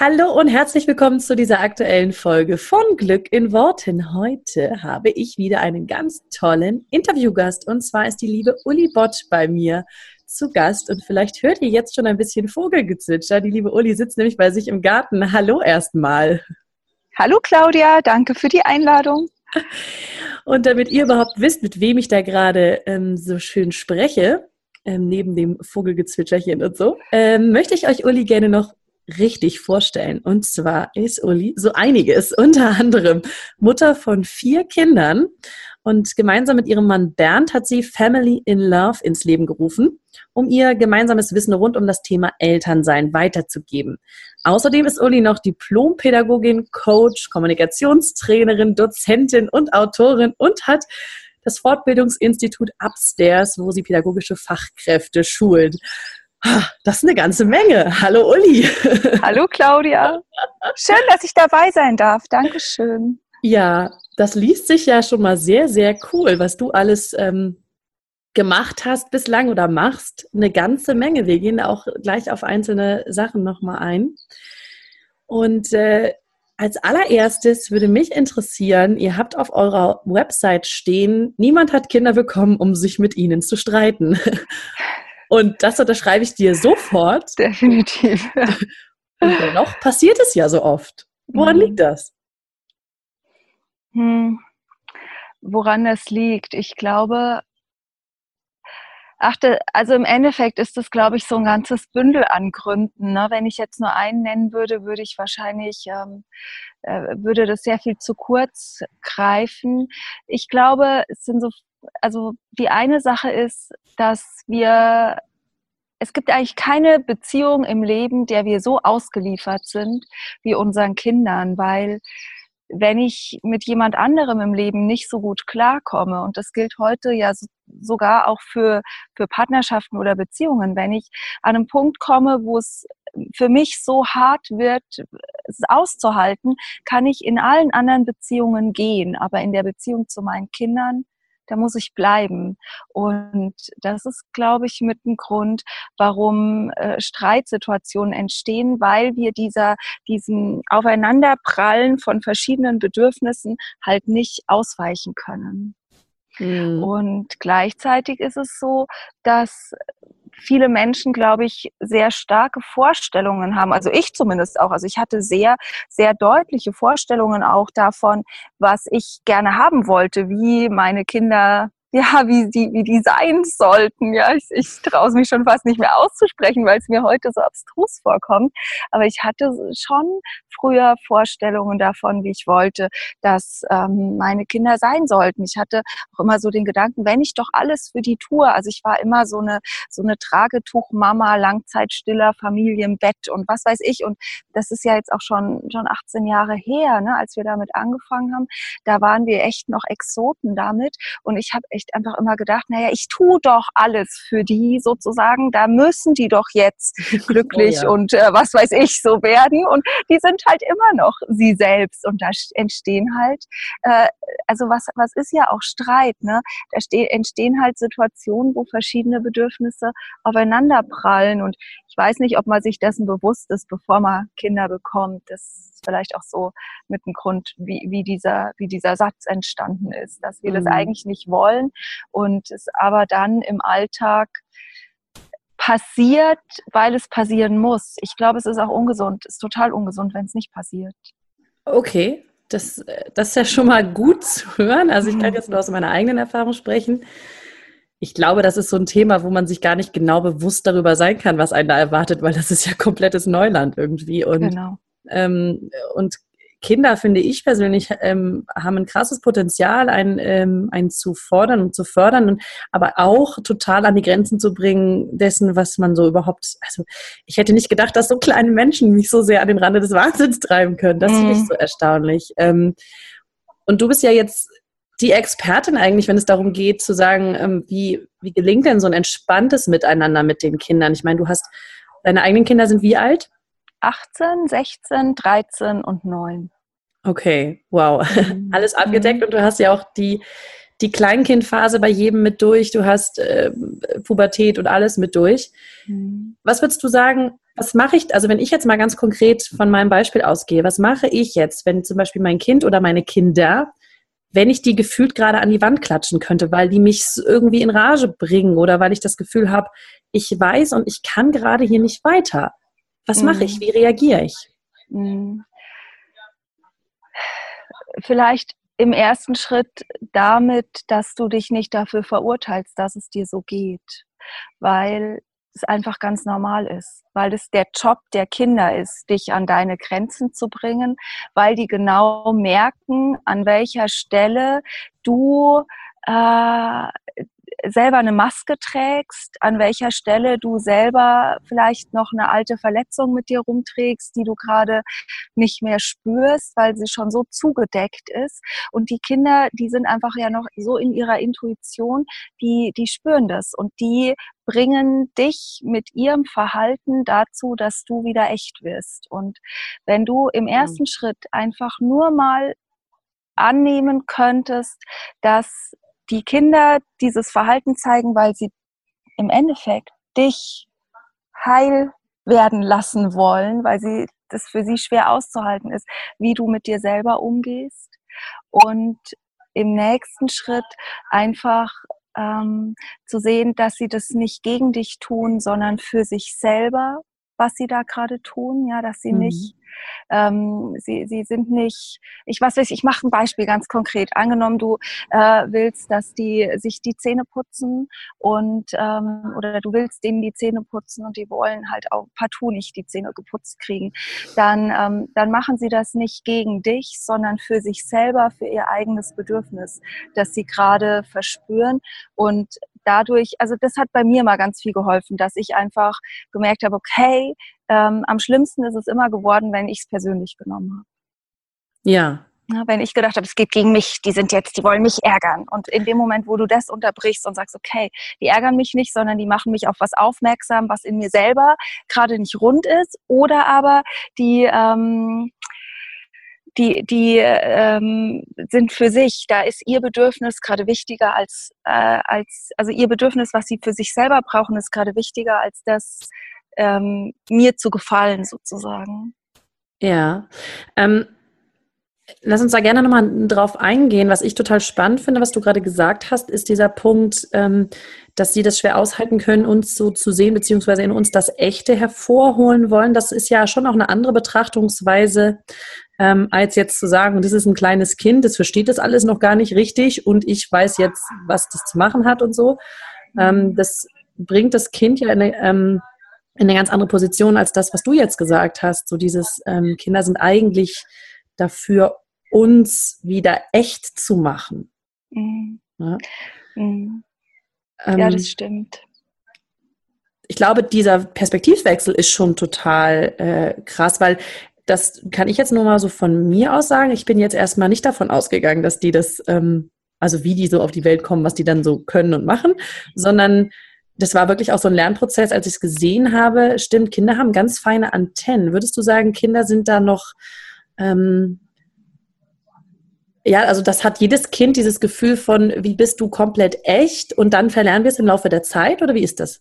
Hallo und herzlich willkommen zu dieser aktuellen Folge von Glück in Worten. Heute habe ich wieder einen ganz tollen Interviewgast und zwar ist die liebe Uli Bott bei mir zu Gast und vielleicht hört ihr jetzt schon ein bisschen Vogelgezwitscher. Die liebe Uli sitzt nämlich bei sich im Garten. Hallo erstmal. Hallo Claudia, danke für die Einladung. Und damit ihr überhaupt wisst, mit wem ich da gerade ähm, so schön spreche, ähm, neben dem Vogelgezwitscherchen und so, ähm, möchte ich euch Uli gerne noch richtig vorstellen. Und zwar ist Uli so einiges, unter anderem Mutter von vier Kindern. Und gemeinsam mit ihrem Mann Bernd hat sie Family in Love ins Leben gerufen, um ihr gemeinsames Wissen rund um das Thema Elternsein weiterzugeben. Außerdem ist Uli noch Diplompädagogin, Coach, Kommunikationstrainerin, Dozentin und Autorin und hat das Fortbildungsinstitut Upstairs, wo sie pädagogische Fachkräfte schult. Das ist eine ganze Menge. Hallo Uli. Hallo Claudia. Schön, dass ich dabei sein darf. Dankeschön. Ja, das liest sich ja schon mal sehr, sehr cool, was du alles ähm, gemacht hast bislang oder machst. Eine ganze Menge. Wir gehen auch gleich auf einzelne Sachen nochmal ein. Und äh, als allererstes würde mich interessieren, ihr habt auf eurer Website stehen, niemand hat Kinder bekommen, um sich mit ihnen zu streiten. Und das unterschreibe ich dir sofort. Definitiv. Und dennoch passiert es ja so oft. Woran mhm. liegt das? Hm. Woran das liegt? Ich glaube, achte, also im Endeffekt ist das, glaube ich, so ein ganzes Bündel an Gründen. Ne? Wenn ich jetzt nur einen nennen würde, würde ich wahrscheinlich, ähm, äh, würde das sehr viel zu kurz greifen. Ich glaube, es sind so also die eine Sache ist, dass wir, es gibt eigentlich keine Beziehung im Leben, der wir so ausgeliefert sind wie unseren Kindern, weil wenn ich mit jemand anderem im Leben nicht so gut klarkomme, und das gilt heute ja sogar auch für, für Partnerschaften oder Beziehungen, wenn ich an einen Punkt komme, wo es für mich so hart wird, es auszuhalten, kann ich in allen anderen Beziehungen gehen, aber in der Beziehung zu meinen Kindern da muss ich bleiben. Und das ist, glaube ich, mit ein Grund, warum äh, Streitsituationen entstehen, weil wir dieser, diesem Aufeinanderprallen von verschiedenen Bedürfnissen halt nicht ausweichen können. Mhm. Und gleichzeitig ist es so, dass viele Menschen, glaube ich, sehr starke Vorstellungen haben. Also ich zumindest auch. Also ich hatte sehr, sehr deutliche Vorstellungen auch davon, was ich gerne haben wollte, wie meine Kinder ja, wie die, wie die sein sollten. Ja, ich, ich traue mich schon fast nicht mehr auszusprechen, weil es mir heute so abstrus vorkommt. Aber ich hatte schon früher Vorstellungen davon, wie ich wollte, dass ähm, meine Kinder sein sollten. Ich hatte auch immer so den Gedanken, wenn ich doch alles für die tue. Also ich war immer so eine so eine Tragetuchmama, Langzeitstiller, Familie im Bett und was weiß ich. Und das ist ja jetzt auch schon schon 18 Jahre her, ne, als wir damit angefangen haben. Da waren wir echt noch Exoten damit. Und ich habe echt echt einfach immer gedacht, naja, ich tue doch alles für die sozusagen, da müssen die doch jetzt glücklich oh ja. und äh, was weiß ich so werden. Und die sind halt immer noch sie selbst und da entstehen halt, äh, also was, was ist ja auch Streit, ne? Da entstehen halt Situationen, wo verschiedene Bedürfnisse aufeinander prallen und ich weiß nicht, ob man sich dessen bewusst ist, bevor man Kinder bekommt. Das vielleicht auch so mit dem Grund, wie, wie, dieser, wie dieser Satz entstanden ist, dass wir mhm. das eigentlich nicht wollen und es aber dann im Alltag passiert, weil es passieren muss. Ich glaube, es ist auch ungesund, es ist total ungesund, wenn es nicht passiert. Okay, das, das ist ja schon mal gut zu hören. Also ich kann mhm. jetzt nur aus meiner eigenen Erfahrung sprechen. Ich glaube, das ist so ein Thema, wo man sich gar nicht genau bewusst darüber sein kann, was einen da erwartet, weil das ist ja komplettes Neuland irgendwie. Und genau. Ähm, und Kinder, finde ich persönlich, ähm, haben ein krasses Potenzial, einen, ähm, einen zu fordern und zu fördern, und, aber auch total an die Grenzen zu bringen dessen, was man so überhaupt, also ich hätte nicht gedacht, dass so kleine Menschen mich so sehr an den Rande des Wahnsinns treiben können. Das mhm. finde ich mhm. so erstaunlich. Ähm, und du bist ja jetzt die Expertin eigentlich, wenn es darum geht, zu sagen, ähm, wie, wie gelingt denn so ein entspanntes Miteinander mit den Kindern? Ich meine, du hast, deine eigenen Kinder sind wie alt? 18, 16, 13 und 9. Okay, wow. Mhm. Alles abgedeckt mhm. und du hast ja auch die, die Kleinkindphase bei jedem mit durch, du hast äh, Pubertät und alles mit durch. Mhm. Was würdest du sagen, was mache ich, also wenn ich jetzt mal ganz konkret von meinem Beispiel ausgehe, was mache ich jetzt, wenn zum Beispiel mein Kind oder meine Kinder, wenn ich die gefühlt gerade an die Wand klatschen könnte, weil die mich irgendwie in Rage bringen oder weil ich das Gefühl habe, ich weiß und ich kann gerade hier nicht weiter. Was mache ich? Wie reagiere ich? Mhm. Vielleicht im ersten Schritt damit, dass du dich nicht dafür verurteilst, dass es dir so geht, weil es einfach ganz normal ist, weil es der Job der Kinder ist, dich an deine Grenzen zu bringen, weil die genau merken, an welcher Stelle du äh, selber eine Maske trägst, an welcher Stelle du selber vielleicht noch eine alte Verletzung mit dir rumträgst, die du gerade nicht mehr spürst, weil sie schon so zugedeckt ist. Und die Kinder, die sind einfach ja noch so in ihrer Intuition, die, die spüren das und die bringen dich mit ihrem Verhalten dazu, dass du wieder echt wirst. Und wenn du im ersten mhm. Schritt einfach nur mal annehmen könntest, dass die Kinder dieses Verhalten zeigen, weil sie im Endeffekt dich heil werden lassen wollen, weil sie das für sie schwer auszuhalten ist, wie du mit dir selber umgehst und im nächsten Schritt einfach ähm, zu sehen, dass sie das nicht gegen dich tun, sondern für sich selber, was sie da gerade tun, ja, dass sie mhm. nicht ähm, sie, sie sind nicht, ich was weiß ich, mache ein Beispiel ganz konkret. Angenommen, du äh, willst, dass die sich die Zähne putzen und ähm, oder du willst denen die Zähne putzen und die wollen halt auch partout nicht die Zähne geputzt kriegen, dann, ähm, dann machen sie das nicht gegen dich, sondern für sich selber, für ihr eigenes Bedürfnis, das sie gerade verspüren. Und dadurch, also das hat bei mir mal ganz viel geholfen, dass ich einfach gemerkt habe, okay, ähm, am schlimmsten ist es immer geworden, wenn ich es persönlich genommen habe. Ja. ja. Wenn ich gedacht habe, es geht gegen mich, die sind jetzt, die wollen mich ärgern. Und in dem Moment, wo du das unterbrichst und sagst, okay, die ärgern mich nicht, sondern die machen mich auf was aufmerksam, was in mir selber gerade nicht rund ist, oder aber die ähm, die, die ähm, sind für sich, da ist ihr Bedürfnis gerade wichtiger als, äh, als, also ihr Bedürfnis, was sie für sich selber brauchen, ist gerade wichtiger als das, ähm, mir zu gefallen sozusagen. Ja. Ähm, lass uns da gerne nochmal drauf eingehen. Was ich total spannend finde, was du gerade gesagt hast, ist dieser Punkt, ähm, dass sie das schwer aushalten können, uns so zu sehen, beziehungsweise in uns das Echte hervorholen wollen. Das ist ja schon auch eine andere Betrachtungsweise, ähm, als jetzt zu sagen, das ist ein kleines Kind, das versteht das alles noch gar nicht richtig und ich weiß jetzt, was das zu machen hat und so. Ähm, das bringt das Kind ja in eine, ähm, in eine ganz andere Position als das, was du jetzt gesagt hast. So dieses ähm, Kinder sind eigentlich dafür, uns wieder echt zu machen. Mhm. Ja? Mhm. ja, das ähm, stimmt. Ich glaube, dieser Perspektivwechsel ist schon total äh, krass, weil das kann ich jetzt nur mal so von mir aus sagen. Ich bin jetzt erstmal nicht davon ausgegangen, dass die das, ähm, also wie die so auf die Welt kommen, was die dann so können und machen, sondern das war wirklich auch so ein Lernprozess, als ich es gesehen habe. Stimmt, Kinder haben ganz feine Antennen. Würdest du sagen, Kinder sind da noch, ähm, ja, also das hat jedes Kind dieses Gefühl von, wie bist du komplett echt und dann verlernen wir es im Laufe der Zeit oder wie ist das?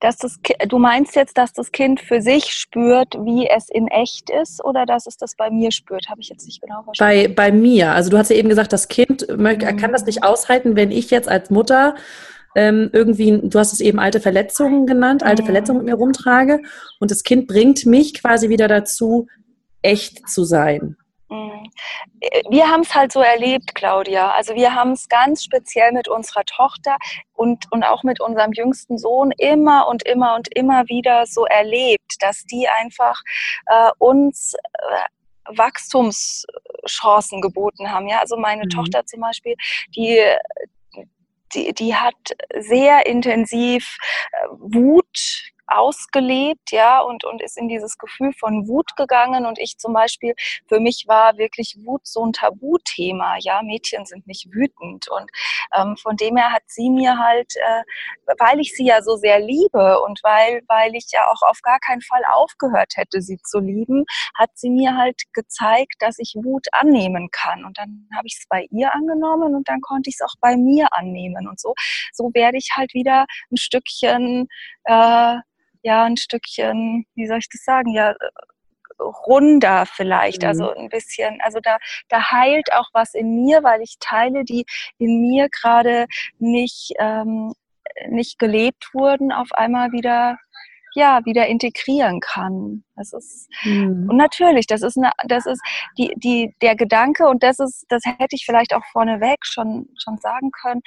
Dass das du meinst jetzt, dass das Kind für sich spürt, wie es in echt ist oder dass es das bei mir spürt? Habe ich jetzt nicht genau verstanden. Bei, bei mir. Also du hast ja eben gesagt, das Kind mhm. kann das nicht aushalten, wenn ich jetzt als Mutter ähm, irgendwie, du hast es eben alte Verletzungen genannt, alte mhm. Verletzungen mit mir rumtrage. Und das Kind bringt mich quasi wieder dazu, echt zu sein. Mhm. Wir haben es halt so erlebt, Claudia. Also wir haben es ganz speziell mit unserer Tochter und, und auch mit unserem jüngsten Sohn immer und immer und immer wieder so erlebt, dass die einfach äh, uns äh, Wachstumschancen geboten haben. Ja, also meine mhm. Tochter zum Beispiel, die, die, die hat sehr intensiv äh, Wut ausgelebt, ja, und, und ist in dieses Gefühl von Wut gegangen. Und ich zum Beispiel, für mich war wirklich Wut so ein Tabuthema, ja, Mädchen sind nicht wütend. Und ähm, von dem her hat sie mir halt, äh, weil ich sie ja so sehr liebe und weil, weil ich ja auch auf gar keinen Fall aufgehört hätte, sie zu lieben, hat sie mir halt gezeigt, dass ich Wut annehmen kann. Und dann habe ich es bei ihr angenommen und dann konnte ich es auch bei mir annehmen. Und so, so werde ich halt wieder ein Stückchen, äh, ja, ein Stückchen, wie soll ich das sagen, ja, runder vielleicht, also mhm. also ein bisschen, also da, da heilt auch was in mir, weil ich Teile, die in mir gerade nicht, ähm, nicht gelebt wurden, auf einmal wieder ja wieder integrieren kann. Das ist mhm. und natürlich, das ist eine, das ist die die der Gedanke und das ist das hätte ich vielleicht auch vorneweg schon schon sagen können.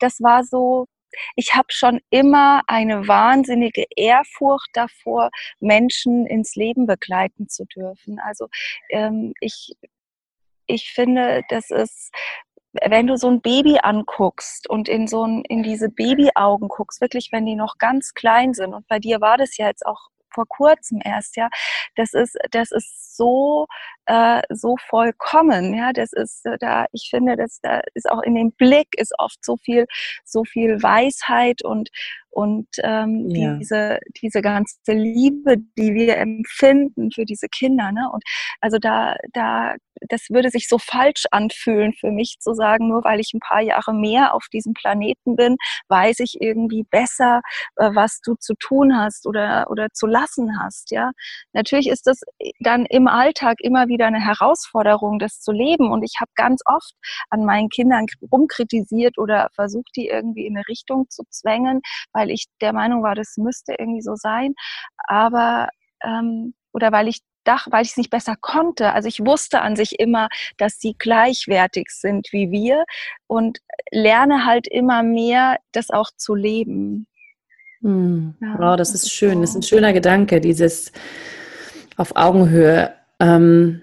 Das war so ich habe schon immer eine wahnsinnige Ehrfurcht davor, Menschen ins Leben begleiten zu dürfen. Also ähm, ich, ich finde, das ist wenn du so ein Baby anguckst und in so ein, in diese Babyaugen guckst, wirklich, wenn die noch ganz klein sind, und bei dir war das ja jetzt auch vor kurzem erst, ja, das ist, das ist so, äh, so vollkommen, ja, das ist äh, da, ich finde, dass da ist auch in dem Blick ist oft so viel, so viel Weisheit und, und ähm, ja. diese, diese ganze Liebe, die wir empfinden für diese Kinder. Ne? Und also da, da, das würde sich so falsch anfühlen für mich zu sagen, nur weil ich ein paar Jahre mehr auf diesem Planeten bin, weiß ich irgendwie besser, äh, was du zu tun hast oder, oder zu lassen hast. Ja, natürlich ist das dann im Alltag immer wieder eine Herausforderung, das zu leben. Und ich habe ganz oft an meinen Kindern rumkritisiert oder versucht, die irgendwie in eine Richtung zu zwängen, weil weil ich der Meinung war, das müsste irgendwie so sein, aber ähm, oder weil ich dach, weil ich es nicht besser konnte. Also ich wusste an sich immer, dass sie gleichwertig sind wie wir und lerne halt immer mehr, das auch zu leben. Hm. Ja, wow, das, das ist schön. So. Das ist ein schöner Gedanke, dieses auf Augenhöhe. Ähm,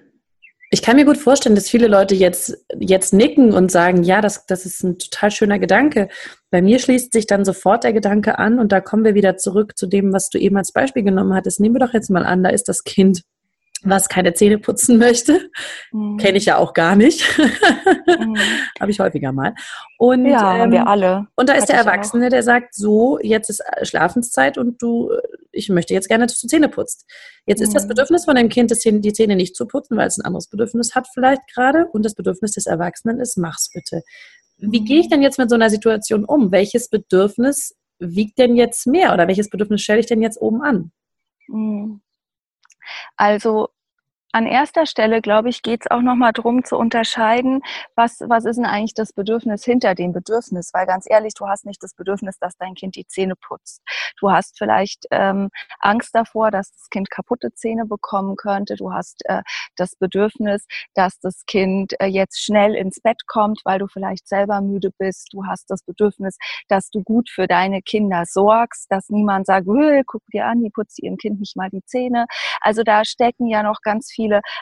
ich kann mir gut vorstellen, dass viele Leute jetzt, jetzt nicken und sagen, ja, das, das ist ein total schöner Gedanke. Bei mir schließt sich dann sofort der Gedanke an und da kommen wir wieder zurück zu dem, was du eben als Beispiel genommen hattest. Nehmen wir doch jetzt mal an, da ist das Kind was keine Zähne putzen möchte. Mhm. Kenne ich ja auch gar nicht. mhm. Habe ich häufiger mal. Und, ja, ähm, wir alle. Und da ist Hatte der Erwachsene, der sagt, so, jetzt ist Schlafenszeit und du, ich möchte jetzt gerne, dass du Zähne putzt. Jetzt mhm. ist das mhm. Bedürfnis von dem Kind, die Zähne nicht zu putzen, weil es ein anderes Bedürfnis hat vielleicht gerade. Und das Bedürfnis des Erwachsenen ist, mach's bitte. Wie gehe ich mhm. denn jetzt mit so einer Situation um? Welches Bedürfnis wiegt denn jetzt mehr oder welches Bedürfnis stelle ich denn jetzt oben an? Also an erster Stelle, glaube ich, geht es auch nochmal darum zu unterscheiden, was, was ist denn eigentlich das Bedürfnis hinter dem Bedürfnis? Weil ganz ehrlich, du hast nicht das Bedürfnis, dass dein Kind die Zähne putzt. Du hast vielleicht ähm, Angst davor, dass das Kind kaputte Zähne bekommen könnte. Du hast äh, das Bedürfnis, dass das Kind äh, jetzt schnell ins Bett kommt, weil du vielleicht selber müde bist. Du hast das Bedürfnis, dass du gut für deine Kinder sorgst, dass niemand sagt, guck dir an, die putzt ihrem Kind nicht mal die Zähne. Also da stecken ja noch ganz viele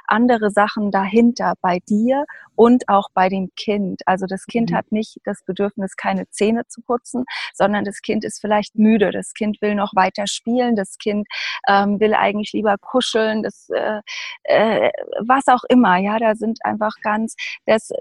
andere Sachen dahinter bei dir und auch bei dem Kind. Also das Kind mhm. hat nicht das Bedürfnis, keine Zähne zu putzen, sondern das Kind ist vielleicht müde. Das Kind will noch weiter spielen. Das Kind ähm, will eigentlich lieber kuscheln. Das, äh, äh, was auch immer. Ja, da sind einfach ganz, das,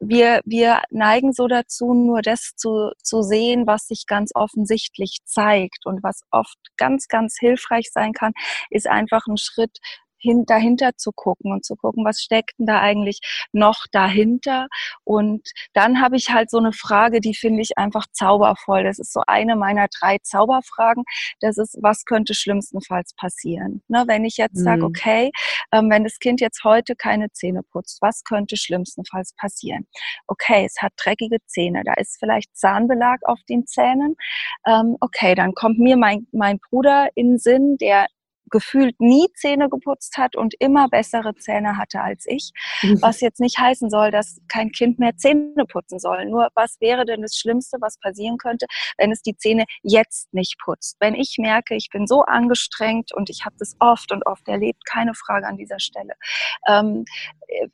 wir, wir neigen so dazu, nur das zu, zu sehen, was sich ganz offensichtlich zeigt. Und was oft ganz, ganz hilfreich sein kann, ist einfach ein Schritt hin, dahinter zu gucken und zu gucken, was steckt denn da eigentlich noch dahinter. Und dann habe ich halt so eine Frage, die finde ich einfach zaubervoll. Das ist so eine meiner drei Zauberfragen. Das ist, was könnte schlimmstenfalls passieren? Ne, wenn ich jetzt mhm. sage, okay, ähm, wenn das Kind jetzt heute keine Zähne putzt, was könnte schlimmstenfalls passieren? Okay, es hat dreckige Zähne, da ist vielleicht Zahnbelag auf den Zähnen. Ähm, okay, dann kommt mir mein, mein Bruder in den Sinn, der gefühlt nie Zähne geputzt hat und immer bessere Zähne hatte als ich. Mhm. Was jetzt nicht heißen soll, dass kein Kind mehr Zähne putzen soll. Nur was wäre denn das Schlimmste, was passieren könnte, wenn es die Zähne jetzt nicht putzt? Wenn ich merke, ich bin so angestrengt und ich habe das oft und oft erlebt, keine Frage an dieser Stelle. Ähm,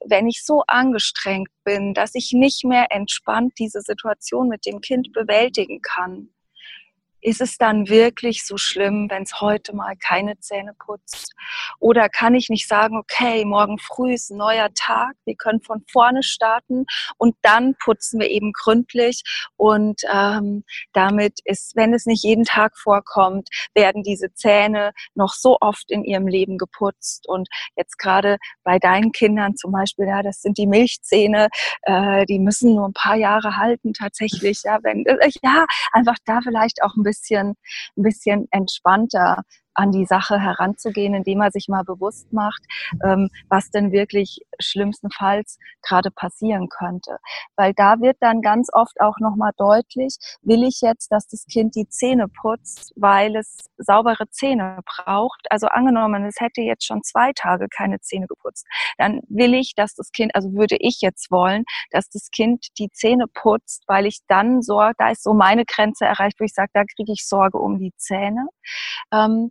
wenn ich so angestrengt bin, dass ich nicht mehr entspannt diese Situation mit dem Kind bewältigen kann, ist es dann wirklich so schlimm, wenn es heute mal keine Zähne putzt? Oder kann ich nicht sagen, okay, morgen früh ist ein neuer Tag, wir können von vorne starten und dann putzen wir eben gründlich und ähm, damit ist, wenn es nicht jeden Tag vorkommt, werden diese Zähne noch so oft in ihrem Leben geputzt und jetzt gerade bei deinen Kindern zum Beispiel, ja, das sind die Milchzähne, äh, die müssen nur ein paar Jahre halten tatsächlich, ja, wenn, äh, ja, einfach da vielleicht auch ein bisschen, ein bisschen entspannter an die Sache heranzugehen, indem er sich mal bewusst macht, ähm, was denn wirklich schlimmstenfalls gerade passieren könnte. Weil da wird dann ganz oft auch nochmal deutlich, will ich jetzt, dass das Kind die Zähne putzt, weil es saubere Zähne braucht. Also angenommen, es hätte jetzt schon zwei Tage keine Zähne geputzt, dann will ich, dass das Kind, also würde ich jetzt wollen, dass das Kind die Zähne putzt, weil ich dann sorge, da ist so meine Grenze erreicht, wo ich sage, da kriege ich Sorge um die Zähne. Ähm,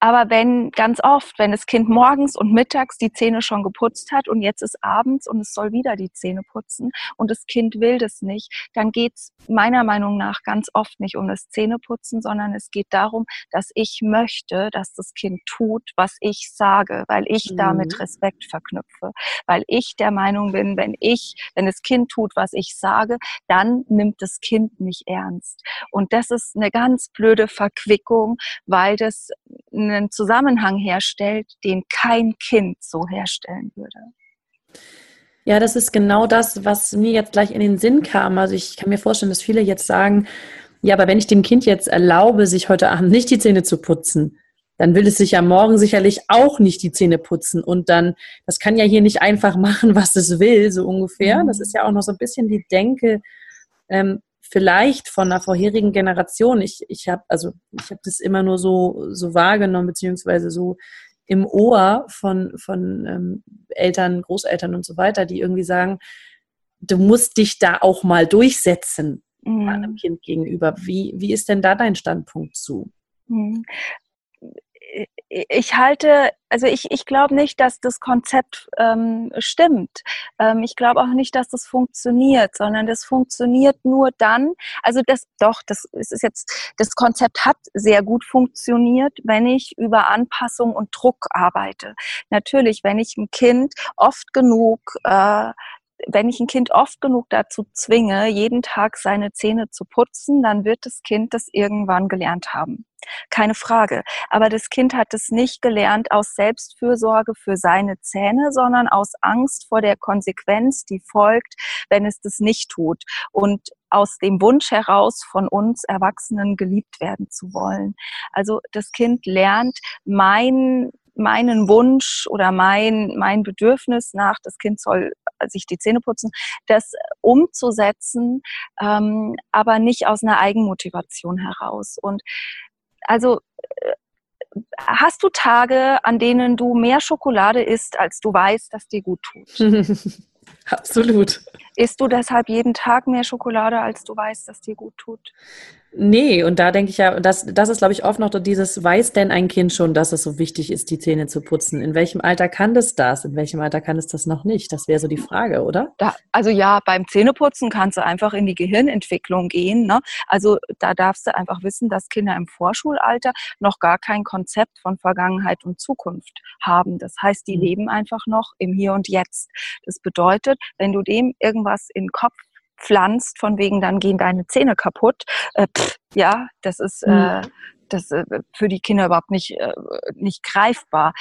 aber wenn ganz oft, wenn das Kind morgens und mittags die Zähne schon geputzt hat und jetzt ist abends und es soll wieder die Zähne putzen und das Kind will das nicht, dann geht es meiner Meinung nach ganz oft nicht um das Zähneputzen, sondern es geht darum, dass ich möchte, dass das Kind tut, was ich sage, weil ich mhm. damit Respekt verknüpfe, weil ich der Meinung bin, wenn ich, wenn das Kind tut, was ich sage, dann nimmt das Kind mich ernst. Und das ist eine ganz blöde Verquickung, weil das einen Zusammenhang herstellt, den kein Kind so herstellen würde. Ja, das ist genau das, was mir jetzt gleich in den Sinn kam. Also ich kann mir vorstellen, dass viele jetzt sagen, ja, aber wenn ich dem Kind jetzt erlaube, sich heute Abend nicht die Zähne zu putzen, dann will es sich ja morgen sicherlich auch nicht die Zähne putzen. Und dann, das kann ja hier nicht einfach machen, was es will, so ungefähr. Das ist ja auch noch so ein bisschen die Denke, ähm, vielleicht von einer vorherigen Generation. Ich, ich habe also ich habe das immer nur so so wahrgenommen beziehungsweise so im Ohr von von ähm, Eltern, Großeltern und so weiter, die irgendwie sagen, du musst dich da auch mal durchsetzen mhm. einem Kind gegenüber. Wie wie ist denn da dein Standpunkt zu? Ich halte, also ich, ich glaube nicht, dass das Konzept ähm, stimmt. Ähm, ich glaube auch nicht, dass das funktioniert, sondern das funktioniert nur dann, also das, doch, das ist jetzt, das Konzept hat sehr gut funktioniert, wenn ich über Anpassung und Druck arbeite. Natürlich, wenn ich ein Kind oft genug äh, wenn ich ein Kind oft genug dazu zwinge, jeden Tag seine Zähne zu putzen, dann wird das Kind das irgendwann gelernt haben. Keine Frage. Aber das Kind hat es nicht gelernt aus Selbstfürsorge für seine Zähne, sondern aus Angst vor der Konsequenz, die folgt, wenn es das nicht tut. Und aus dem Wunsch heraus, von uns Erwachsenen geliebt werden zu wollen. Also das Kind lernt, mein meinen Wunsch oder mein, mein Bedürfnis nach, das Kind soll sich die Zähne putzen, das umzusetzen, ähm, aber nicht aus einer Eigenmotivation heraus. Und also äh, hast du Tage, an denen du mehr Schokolade isst, als du weißt, dass dir gut tut? Absolut. Isst du deshalb jeden Tag mehr Schokolade, als du weißt, dass dir gut tut? Nee, und da denke ich ja, das, das ist, glaube ich, oft noch dieses, weiß denn ein Kind schon, dass es so wichtig ist, die Zähne zu putzen? In welchem Alter kann das das? In welchem Alter kann es das noch nicht? Das wäre so die Frage, oder? Da, also ja, beim Zähneputzen kannst du einfach in die Gehirnentwicklung gehen. Ne? Also da darfst du einfach wissen, dass Kinder im Vorschulalter noch gar kein Konzept von Vergangenheit und Zukunft haben. Das heißt, die mhm. leben einfach noch im Hier und Jetzt. Das bedeutet, wenn du dem irgendwas in den Kopf pflanzt, von wegen dann gehen deine Zähne kaputt. Äh, pff, ja, das ist äh, mhm. äh, das äh, für die Kinder überhaupt nicht äh, nicht greifbar.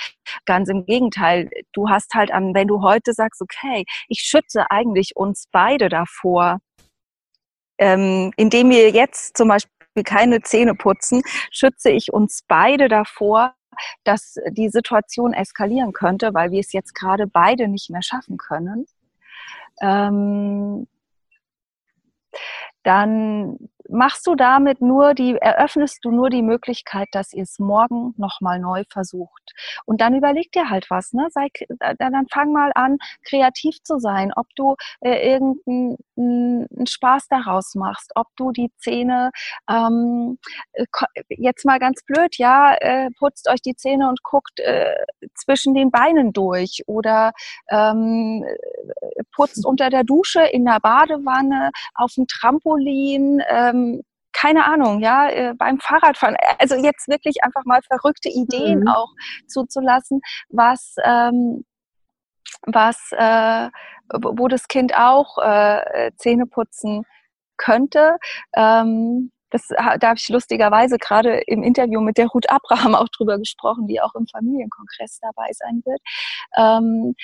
Ganz im Gegenteil, du hast halt an, wenn du heute sagst, okay, ich schütze eigentlich uns beide davor, ähm, indem wir jetzt zum Beispiel keine Zähne putzen, schütze ich uns beide davor, dass die Situation eskalieren könnte, weil wir es jetzt gerade beide nicht mehr schaffen können. Ähm, dann machst du damit nur die, eröffnest du nur die Möglichkeit, dass ihr es morgen nochmal neu versucht. Und dann überleg dir halt was, ne? Sei, dann fang mal an, kreativ zu sein, ob du äh, irgendeinen Spaß daraus machst, ob du die Zähne ähm, äh, jetzt mal ganz blöd, ja, äh, putzt euch die Zähne und guckt äh, zwischen den Beinen durch oder ähm, putzt unter der Dusche, in der Badewanne, auf dem Trampolin, ähm, keine Ahnung, ja, äh, beim Fahrradfahren. Also jetzt wirklich einfach mal verrückte Ideen mhm. auch zuzulassen, was, ähm, was, äh, wo das Kind auch äh, Zähne putzen könnte. Ähm, das, da habe ich lustigerweise gerade im Interview mit der Ruth Abraham auch drüber gesprochen, die auch im Familienkongress dabei sein wird. Ähm,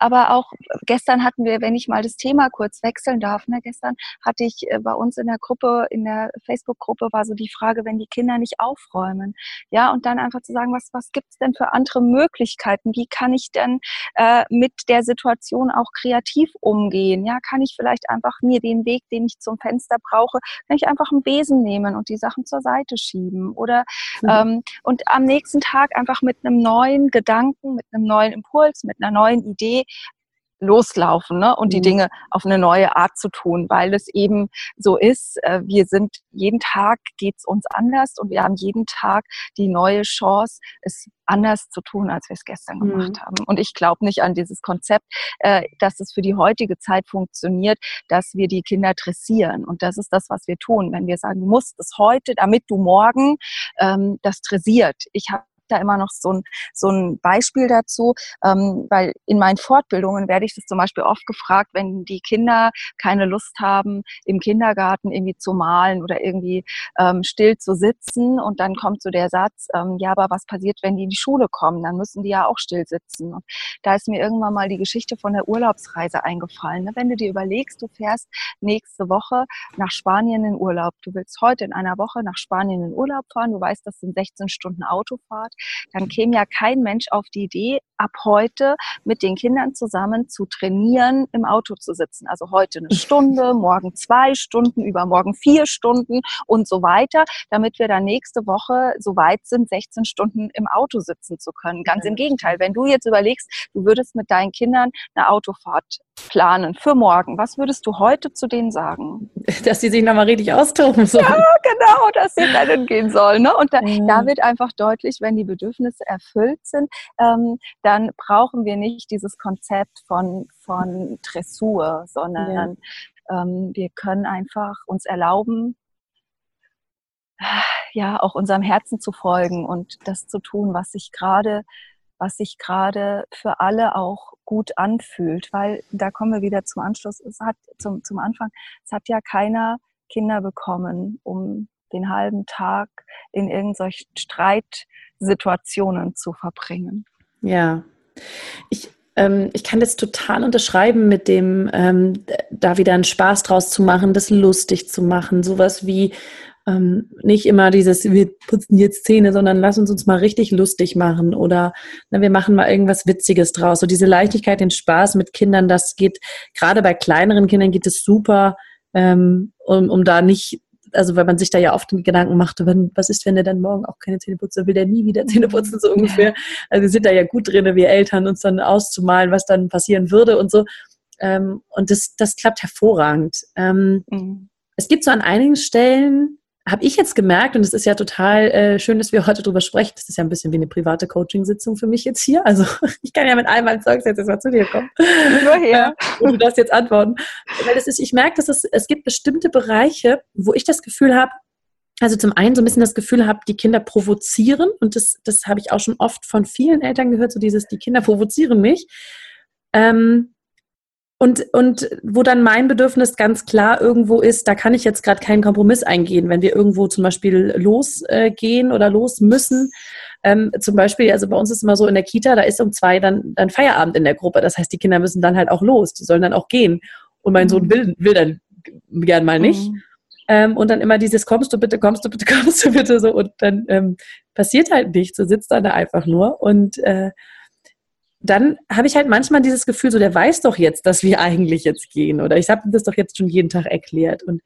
aber auch gestern hatten wir, wenn ich mal das Thema kurz wechseln darf, ne, gestern hatte ich äh, bei uns in der Gruppe, in der Facebook-Gruppe war so die Frage, wenn die Kinder nicht aufräumen, ja, und dann einfach zu sagen, was, was gibt es denn für andere Möglichkeiten? Wie kann ich denn äh, mit der Situation auch kreativ umgehen? Ja, kann ich vielleicht einfach mir den Weg, den ich zum Fenster brauche, kann ich einfach einen Besen nehmen und die Sachen zur Seite schieben? Oder mhm. ähm, und am nächsten Tag einfach mit einem neuen Gedanken, mit einem neuen Impuls, mit einer neuen Idee loslaufen ne? und die mhm. Dinge auf eine neue Art zu tun, weil es eben so ist, äh, wir sind, jeden Tag geht's uns anders und wir haben jeden Tag die neue Chance, es anders zu tun, als wir es gestern mhm. gemacht haben. Und ich glaube nicht an dieses Konzept, äh, dass es für die heutige Zeit funktioniert, dass wir die Kinder dressieren. Und das ist das, was wir tun. Wenn wir sagen, du musst es heute, damit du morgen ähm, das dressiert. Ich habe da immer noch so ein, so ein Beispiel dazu, ähm, weil in meinen Fortbildungen werde ich das zum Beispiel oft gefragt, wenn die Kinder keine Lust haben, im Kindergarten irgendwie zu malen oder irgendwie ähm, still zu sitzen und dann kommt so der Satz, ähm, ja, aber was passiert, wenn die in die Schule kommen? Dann müssen die ja auch still sitzen. Und da ist mir irgendwann mal die Geschichte von der Urlaubsreise eingefallen. Ne? Wenn du dir überlegst, du fährst nächste Woche nach Spanien in Urlaub, du willst heute in einer Woche nach Spanien in Urlaub fahren, du weißt, das sind 16 Stunden Autofahrt, dann käme ja kein Mensch auf die Idee, ab heute mit den Kindern zusammen zu trainieren, im Auto zu sitzen. Also heute eine Stunde, morgen zwei Stunden, übermorgen vier Stunden und so weiter, damit wir dann nächste Woche so weit sind, 16 Stunden im Auto sitzen zu können. Ganz im Gegenteil, wenn du jetzt überlegst, du würdest mit deinen Kindern eine Autofahrt planen für morgen, was würdest du heute zu denen sagen? Dass sie sich nochmal richtig austoben sollen. Ja, genau, dass sie dann gehen sollen. Ne? Und da, mhm. da, wird einfach deutlich, wenn die Bedürfnisse erfüllt sind, ähm, dann brauchen wir nicht dieses Konzept von, von Dressur, sondern ja. ähm, wir können einfach uns erlauben, ja, auch unserem Herzen zu folgen und das zu tun, was sich gerade was sich gerade für alle auch gut anfühlt, weil da kommen wir wieder zum Anschluss, es hat zum, zum Anfang, es hat ja keiner Kinder bekommen, um den halben Tag in irgendwelchen Streitsituationen zu verbringen. Ja, ich, ähm, ich kann das total unterschreiben mit dem, ähm, da wieder einen Spaß draus zu machen, das lustig zu machen, sowas wie ähm, nicht immer dieses, wir putzen jetzt Zähne, sondern lass uns uns mal richtig lustig machen oder na, wir machen mal irgendwas Witziges draus. So diese Leichtigkeit, den Spaß mit Kindern, das geht, gerade bei kleineren Kindern geht es super, ähm, um, um da nicht also weil man sich da ja oft Gedanken macht, wenn, was ist, wenn der dann morgen auch keine Zähne putzt, dann will der nie wieder Zähne putzen, so ungefähr. Also wir sind da ja gut drin, wir Eltern, uns dann auszumalen, was dann passieren würde und so. Ähm, und das, das klappt hervorragend. Ähm, mhm. Es gibt so an einigen Stellen, habe ich jetzt gemerkt, und es ist ja total äh, schön, dass wir heute drüber sprechen, das ist ja ein bisschen wie eine private Coaching-Sitzung für mich jetzt hier. Also ich kann ja mit all meinen Zeugs jetzt mal zu dir kommen. Nur her. und du darfst jetzt antworten. Weil es ist, ich merke, dass es, es gibt bestimmte Bereiche, wo ich das Gefühl habe, also zum einen so ein bisschen das Gefühl habe, die Kinder provozieren. Und das, das habe ich auch schon oft von vielen Eltern gehört, so dieses, die Kinder provozieren mich. Ähm, und, und wo dann mein Bedürfnis ganz klar irgendwo ist, da kann ich jetzt gerade keinen Kompromiss eingehen, wenn wir irgendwo zum Beispiel losgehen äh, oder los müssen. Ähm, zum Beispiel, also bei uns ist immer so in der Kita, da ist um zwei dann, dann Feierabend in der Gruppe. Das heißt, die Kinder müssen dann halt auch los, die sollen dann auch gehen. Und mein Sohn mhm. will, will dann gern mal nicht. Mhm. Ähm, und dann immer dieses, kommst du bitte, kommst du bitte, kommst du bitte so. Und dann ähm, passiert halt nichts, so sitzt dann da einfach nur. Und äh, dann habe ich halt manchmal dieses Gefühl, so der weiß doch jetzt, dass wir eigentlich jetzt gehen oder ich habe das doch jetzt schon jeden Tag erklärt und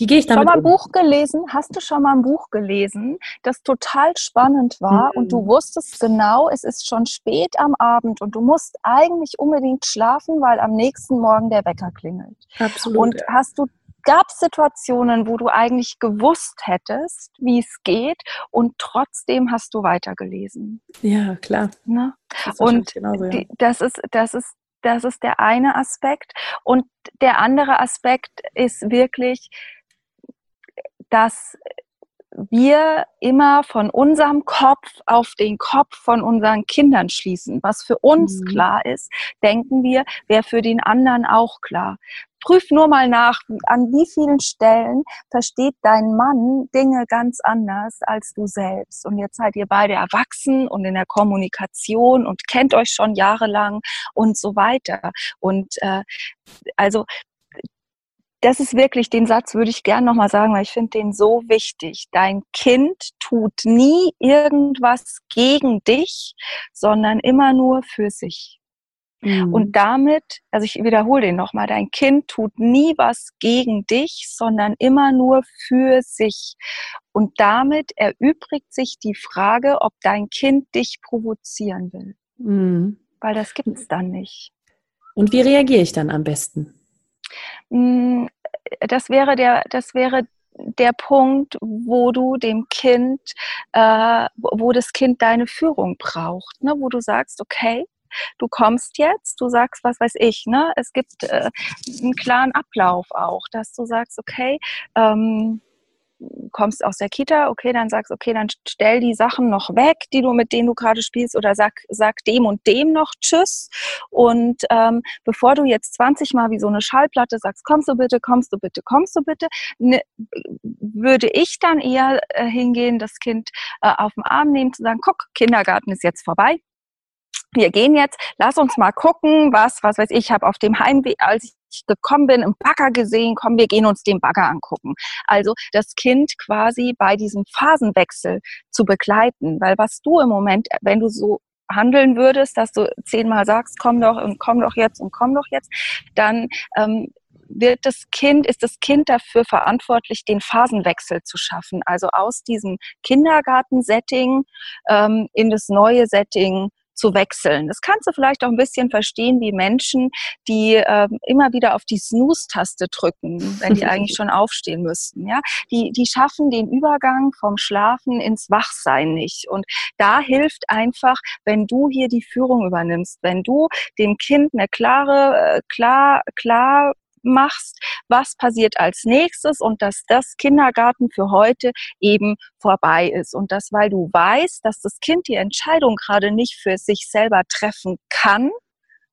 wie gehe ich damit Schon mal ein um? Buch gelesen? Hast du schon mal ein Buch gelesen, das total spannend war mhm. und du wusstest genau, es ist schon spät am Abend und du musst eigentlich unbedingt schlafen, weil am nächsten Morgen der Wecker klingelt. Absolut. Und ja. hast du gab es Situationen, wo du eigentlich gewusst hättest, wie es geht und trotzdem hast du weitergelesen. Ja, klar. Ne? Das und genauso, ja. das ist, das ist, das ist der eine Aspekt. Und der andere Aspekt ist wirklich, dass wir immer von unserem Kopf auf den Kopf von unseren Kindern schließen. Was für uns mhm. klar ist, denken wir, wäre für den anderen auch klar. Prüf nur mal nach, an wie vielen Stellen versteht dein Mann Dinge ganz anders als du selbst. Und jetzt seid ihr beide erwachsen und in der Kommunikation und kennt euch schon jahrelang und so weiter. Und äh, also das ist wirklich, den Satz würde ich gerne nochmal sagen, weil ich finde den so wichtig. Dein Kind tut nie irgendwas gegen dich, sondern immer nur für sich. Mhm. Und damit, also ich wiederhole den nochmal, dein Kind tut nie was gegen dich, sondern immer nur für sich. Und damit erübrigt sich die Frage, ob dein Kind dich provozieren will. Mhm. Weil das gibt es dann nicht. Und wie reagiere ich dann am besten? Hm, das wäre der, das wäre der Punkt, wo du dem Kind, äh, wo das Kind deine Führung braucht, ne? wo du sagst, okay, du kommst jetzt, du sagst, was weiß ich, ne? Es gibt äh, einen klaren Ablauf auch, dass du sagst, okay, ähm, kommst aus der Kita, okay, dann sagst, okay, dann stell die Sachen noch weg, die du mit denen du gerade spielst, oder sag, sag dem und dem noch Tschüss. Und ähm, bevor du jetzt 20 Mal wie so eine Schallplatte sagst, kommst du bitte, kommst du bitte, kommst du bitte, ne, würde ich dann eher äh, hingehen, das Kind äh, auf den Arm nehmen, zu sagen, guck, Kindergarten ist jetzt vorbei wir gehen jetzt, lass uns mal gucken, was, was weiß ich, habe auf dem Heimweg, als ich gekommen bin, im Bagger gesehen, komm, wir gehen uns den Bagger angucken. Also das Kind quasi bei diesem Phasenwechsel zu begleiten, weil was du im Moment, wenn du so handeln würdest, dass du zehnmal sagst, komm doch und komm doch jetzt und komm doch jetzt, dann ähm, wird das Kind, ist das Kind dafür verantwortlich, den Phasenwechsel zu schaffen. Also aus diesem Kindergartensetting ähm, in das neue Setting zu wechseln. Das kannst du vielleicht auch ein bisschen verstehen wie Menschen, die äh, immer wieder auf die Snooze-Taste drücken, wenn die eigentlich schon aufstehen müssten. Ja? Die, die schaffen den Übergang vom Schlafen ins Wachsein nicht. Und da hilft einfach, wenn du hier die Führung übernimmst, wenn du dem Kind eine klare, äh, klar, klar machst, was passiert als nächstes und dass das Kindergarten für heute eben vorbei ist. Und das, weil du weißt, dass das Kind die Entscheidung gerade nicht für sich selber treffen kann,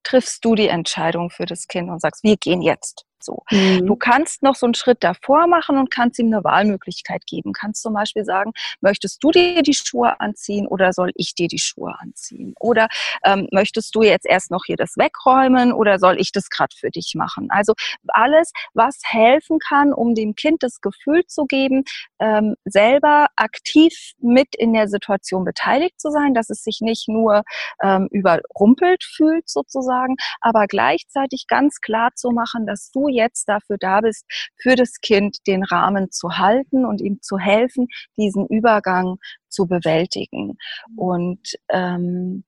triffst du die Entscheidung für das Kind und sagst, wir gehen jetzt so. Mhm. Du kannst noch so einen Schritt davor machen und kannst ihm eine Wahlmöglichkeit geben. Kannst zum Beispiel sagen, möchtest du dir die Schuhe anziehen oder soll ich dir die Schuhe anziehen? Oder ähm, möchtest du jetzt erst noch hier das wegräumen oder soll ich das gerade für dich machen? Also alles, was helfen kann, um dem Kind das Gefühl zu geben, ähm, selber aktiv mit in der Situation beteiligt zu sein, dass es sich nicht nur ähm, überrumpelt fühlt sozusagen, aber gleichzeitig ganz klar zu machen, dass du jetzt dafür da bist, für das Kind den Rahmen zu halten und ihm zu helfen, diesen Übergang zu bewältigen. Und ähm,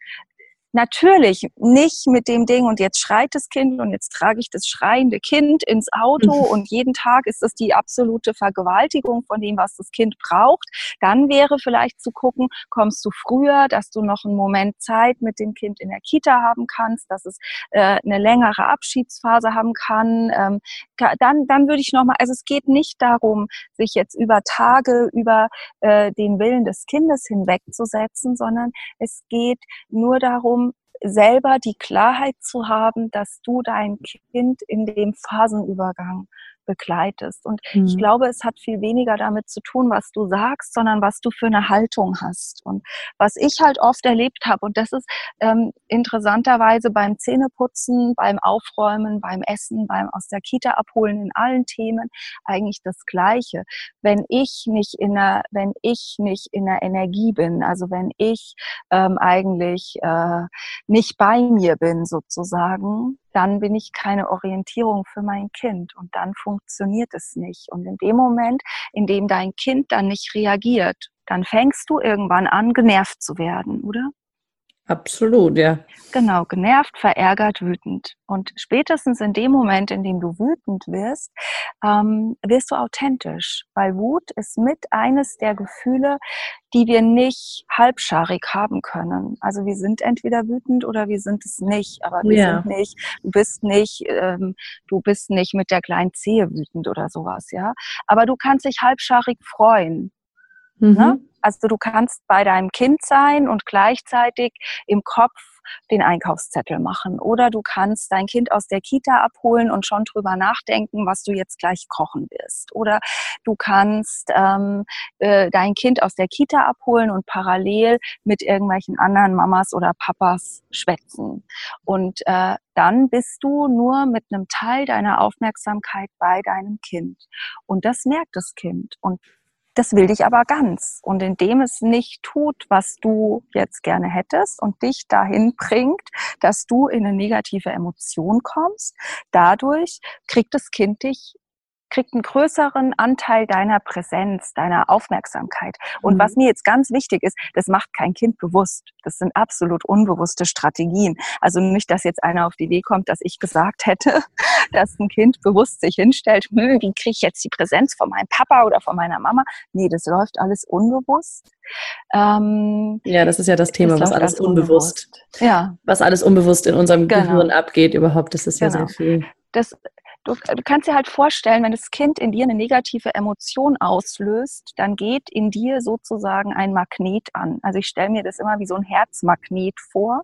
Natürlich nicht mit dem Ding und jetzt schreit das Kind und jetzt trage ich das schreiende Kind ins Auto mhm. und jeden Tag ist das die absolute Vergewaltigung von dem, was das Kind braucht. Dann wäre vielleicht zu gucken, kommst du früher, dass du noch einen Moment Zeit mit dem Kind in der Kita haben kannst, dass es äh, eine längere Abschiedsphase haben kann. Ähm, dann, dann würde ich nochmal, also es geht nicht darum, sich jetzt über Tage über äh, den Willen des Kindes hinwegzusetzen, sondern es geht nur darum, selber die Klarheit zu haben, dass du dein Kind in dem Phasenübergang begleitest. Und mhm. ich glaube, es hat viel weniger damit zu tun, was du sagst, sondern was du für eine Haltung hast. Und was ich halt oft erlebt habe, und das ist ähm, interessanterweise beim Zähneputzen, beim Aufräumen, beim Essen, beim aus der Kita abholen, in allen Themen eigentlich das Gleiche. Wenn ich nicht in der, wenn ich nicht in der Energie bin, also wenn ich ähm, eigentlich äh, nicht bei mir bin sozusagen, dann bin ich keine Orientierung für mein Kind und dann funktioniert es nicht. Und in dem Moment, in dem dein Kind dann nicht reagiert, dann fängst du irgendwann an, genervt zu werden, oder? Absolut, ja. Genau, genervt, verärgert, wütend. Und spätestens in dem Moment, in dem du wütend wirst, ähm, wirst du authentisch, weil Wut ist mit eines der Gefühle, die wir nicht halbscharig haben können. Also wir sind entweder wütend oder wir sind es nicht, aber wir ja. sind nicht, du bist nicht, ähm, du bist nicht mit der kleinen Zehe wütend oder sowas, ja. Aber du kannst dich halbscharig freuen. Ne? Mhm. Ne? Also du kannst bei deinem Kind sein und gleichzeitig im Kopf den Einkaufszettel machen. Oder du kannst dein Kind aus der Kita abholen und schon drüber nachdenken, was du jetzt gleich kochen wirst. Oder du kannst ähm, äh, dein Kind aus der Kita abholen und parallel mit irgendwelchen anderen Mamas oder Papas schwätzen. Und äh, dann bist du nur mit einem Teil deiner Aufmerksamkeit bei deinem Kind. Und das merkt das Kind. Und das will dich aber ganz. Und indem es nicht tut, was du jetzt gerne hättest und dich dahin bringt, dass du in eine negative Emotion kommst, dadurch kriegt das Kind dich kriegt einen größeren Anteil deiner Präsenz, deiner Aufmerksamkeit. Und mhm. was mir jetzt ganz wichtig ist, das macht kein Kind bewusst. Das sind absolut unbewusste Strategien. Also nicht, dass jetzt einer auf die Idee kommt, dass ich gesagt hätte, dass ein Kind bewusst sich hinstellt, wie kriege ich jetzt die Präsenz von meinem Papa oder von meiner Mama? Nee, das läuft alles unbewusst. Ähm, ja, das ist ja das Thema, was alles unbewusst, unbewusst, ja. was alles unbewusst in unserem genau. Gehirn abgeht überhaupt. Das ist ja genau. sehr viel. Das, du, du kannst dir halt vorstellen, wenn das Kind in dir eine negative Emotion auslöst, dann geht in dir sozusagen ein Magnet an. Also ich stelle mir das immer wie so ein Herzmagnet vor.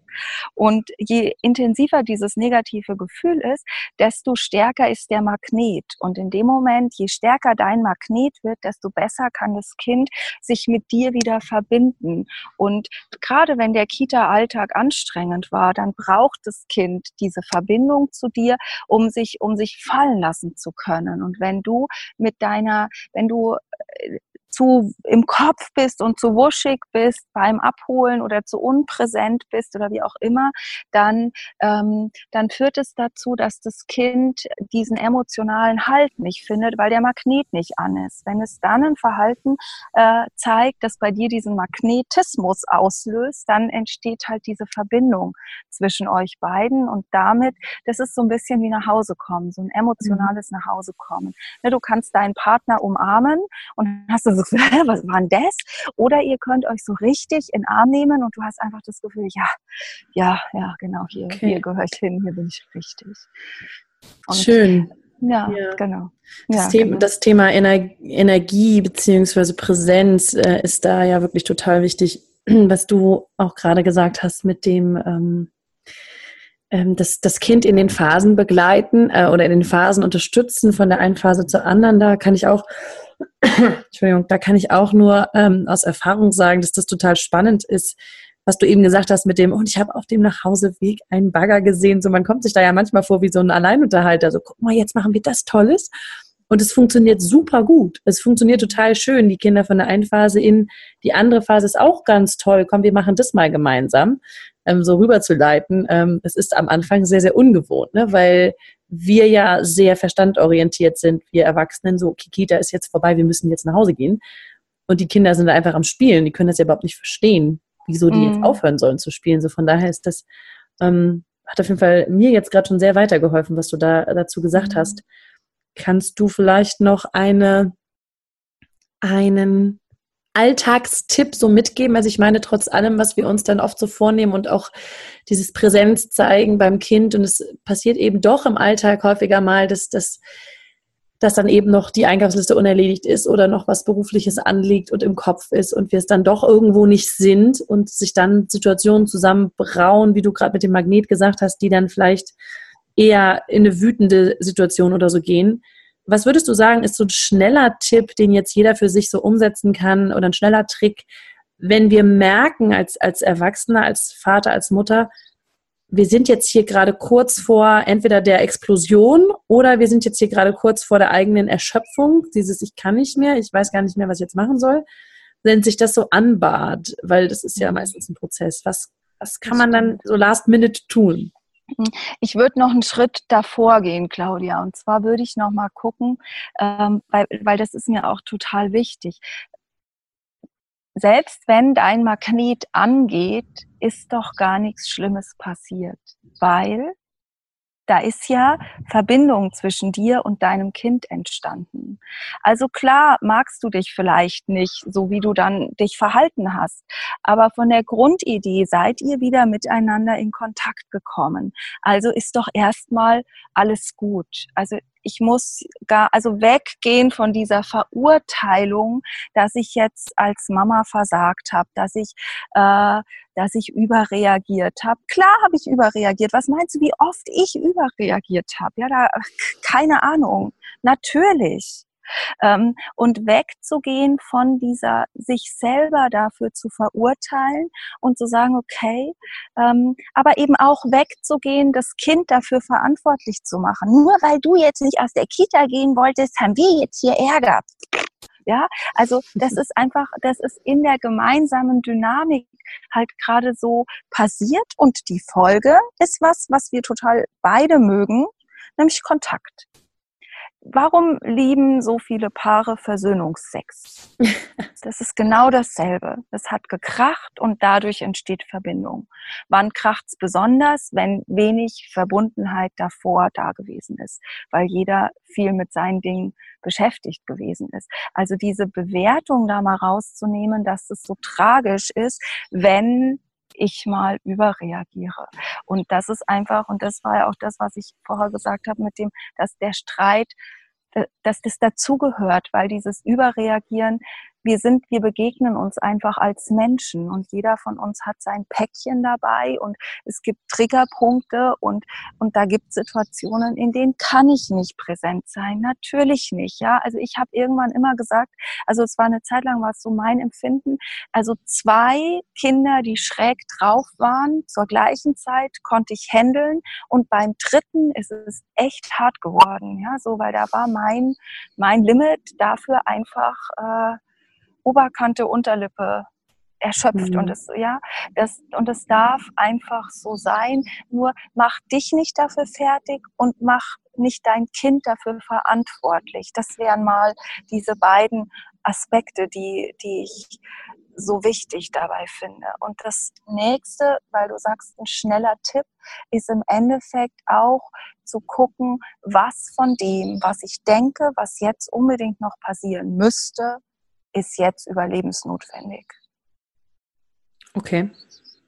Und je intensiver dieses negative Gefühl ist, desto stärker ist der Magnet. Und in dem Moment, je stärker dein Magnet wird, desto besser kann das Kind sich mit dir wieder verbinden. Und gerade wenn der Kita-Alltag anstrengend war, dann braucht das Kind diese Verbindung zu dir, um sich, um sich fallen lassen zu können. Und wenn du mit deiner, wenn du äh, zu im Kopf bist und zu wuschig bist beim Abholen oder zu unpräsent bist oder wie auch immer, dann, ähm, dann führt es dazu, dass das Kind diesen emotionalen Halt nicht findet, weil der Magnet nicht an ist. Wenn es dann ein Verhalten äh, zeigt, das bei dir diesen Magnetismus auslöst, dann entsteht halt diese Verbindung zwischen euch beiden und damit, das ist so ein bisschen wie nach Hause kommen, so ein emotionales mhm. nach Hause kommen. Ne, du kannst deinen Partner umarmen und hast du so so, was war denn das? Oder ihr könnt euch so richtig in den Arm nehmen und du hast einfach das Gefühl, ja, ja, ja, genau, hier, okay. hier gehöre ich hin, hier bin ich richtig. Und Schön. Ja, ja, genau. Das, ja, Thema, genau. das Thema Ener Energie bzw. Präsenz äh, ist da ja wirklich total wichtig, was du auch gerade gesagt hast mit dem ähm, ähm, das, das Kind in den Phasen begleiten äh, oder in den Phasen unterstützen von der einen Phase zur anderen. Da kann ich auch Entschuldigung, da kann ich auch nur ähm, aus Erfahrung sagen, dass das total spannend ist, was du eben gesagt hast mit dem, und ich habe auf dem Nachhauseweg einen Bagger gesehen. So, man kommt sich da ja manchmal vor wie so ein Alleinunterhalter. So, guck mal, jetzt machen wir das Tolles. Und es funktioniert super gut. Es funktioniert total schön. Die Kinder von der einen Phase in die andere Phase ist auch ganz toll. Komm, wir machen das mal gemeinsam, ähm, so rüberzuleiten. Ähm, es ist am Anfang sehr, sehr ungewohnt, ne? weil wir ja sehr verstandorientiert sind, wir Erwachsenen, so, okay, Kita ist jetzt vorbei, wir müssen jetzt nach Hause gehen. Und die Kinder sind einfach am Spielen, die können das ja überhaupt nicht verstehen, wieso die mm. jetzt mhm. aufhören sollen zu spielen. So von daher ist das, ähm, hat auf jeden Fall mir jetzt gerade schon sehr weitergeholfen, was du da dazu gesagt mm. hast. Kannst du vielleicht noch eine, einen Alltagstipp so mitgeben? Also ich meine, trotz allem, was wir uns dann oft so vornehmen und auch dieses Präsenz zeigen beim Kind und es passiert eben doch im Alltag häufiger mal, dass, dass, dass dann eben noch die Einkaufsliste unerledigt ist oder noch was Berufliches anliegt und im Kopf ist und wir es dann doch irgendwo nicht sind und sich dann Situationen zusammenbrauen, wie du gerade mit dem Magnet gesagt hast, die dann vielleicht eher in eine wütende Situation oder so gehen was würdest du sagen, ist so ein schneller Tipp, den jetzt jeder für sich so umsetzen kann oder ein schneller Trick, wenn wir merken als, als Erwachsener, als Vater, als Mutter, wir sind jetzt hier gerade kurz vor entweder der Explosion oder wir sind jetzt hier gerade kurz vor der eigenen Erschöpfung, dieses Ich kann nicht mehr, ich weiß gar nicht mehr, was ich jetzt machen soll, wenn sich das so anbahrt, weil das ist ja meistens ein Prozess. Was, was kann man dann so last minute tun? Ich würde noch einen Schritt davor gehen, Claudia. Und zwar würde ich noch mal gucken, ähm, weil, weil das ist mir auch total wichtig. selbst wenn dein Magnet angeht, ist doch gar nichts Schlimmes passiert, weil da ist ja Verbindung zwischen dir und deinem Kind entstanden. Also klar magst du dich vielleicht nicht, so wie du dann dich verhalten hast, aber von der Grundidee seid ihr wieder miteinander in Kontakt gekommen. Also ist doch erstmal alles gut. Also ich muss gar, also weggehen von dieser Verurteilung, dass ich jetzt als Mama versagt habe, dass ich, äh, dass ich überreagiert habe. Klar habe ich überreagiert. Was meinst du, wie oft ich überreagiert habe? Ja, da keine Ahnung. Natürlich. Ähm, und wegzugehen von dieser, sich selber dafür zu verurteilen und zu sagen, okay, ähm, aber eben auch wegzugehen, das Kind dafür verantwortlich zu machen. Nur weil du jetzt nicht aus der Kita gehen wolltest, haben wir jetzt hier Ärger. Ja, also das ist einfach, das ist in der gemeinsamen Dynamik halt gerade so passiert und die Folge ist was, was wir total beide mögen, nämlich Kontakt. Warum lieben so viele Paare Versöhnungsex? Das ist genau dasselbe. Es hat gekracht und dadurch entsteht Verbindung. Wann kracht's besonders, wenn wenig Verbundenheit davor da gewesen ist, weil jeder viel mit seinen Dingen beschäftigt gewesen ist. Also diese Bewertung da mal rauszunehmen, dass es so tragisch ist, wenn ich mal überreagiere. Und das ist einfach, und das war ja auch das, was ich vorher gesagt habe, mit dem, dass der Streit, dass das dazugehört, weil dieses Überreagieren wir sind, wir begegnen uns einfach als Menschen und jeder von uns hat sein Päckchen dabei und es gibt Triggerpunkte und, und da gibt Situationen, in denen kann ich nicht präsent sein. Natürlich nicht, ja. Also ich habe irgendwann immer gesagt, also es war eine Zeit lang, war es so mein Empfinden, also zwei Kinder, die schräg drauf waren, zur gleichen Zeit konnte ich handeln und beim dritten ist es echt hart geworden, ja, so, weil da war mein, mein Limit dafür einfach, äh, Oberkante, Unterlippe erschöpft. Mhm. und es ja das und es darf einfach so sein. Nur mach dich nicht dafür fertig und mach nicht dein Kind dafür verantwortlich. Das wären mal diese beiden Aspekte die die ich so wichtig dabei finde. Und das nächste weil du sagst ein schneller Tipp ist im Endeffekt auch zu gucken was von dem was ich denke was jetzt unbedingt noch passieren müsste ist jetzt überlebensnotwendig. Okay.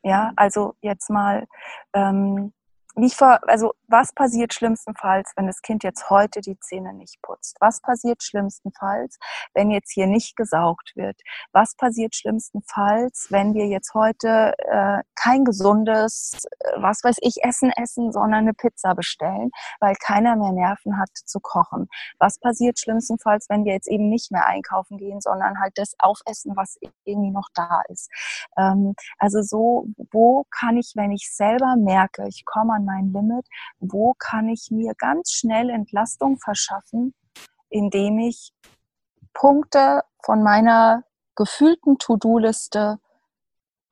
Ja, also jetzt mal ähm, nicht vor, also was passiert schlimmstenfalls, wenn das Kind jetzt heute die Zähne nicht putzt? Was passiert schlimmstenfalls, wenn jetzt hier nicht gesaugt wird? Was passiert schlimmstenfalls, wenn wir jetzt heute äh, kein gesundes, äh, was weiß ich, Essen essen, sondern eine Pizza bestellen, weil keiner mehr Nerven hat zu kochen? Was passiert schlimmstenfalls, wenn wir jetzt eben nicht mehr einkaufen gehen, sondern halt das aufessen, was irgendwie noch da ist? Ähm, also so, wo kann ich, wenn ich selber merke, ich komme an mein Limit, wo kann ich mir ganz schnell Entlastung verschaffen, indem ich Punkte von meiner gefühlten To-Do-Liste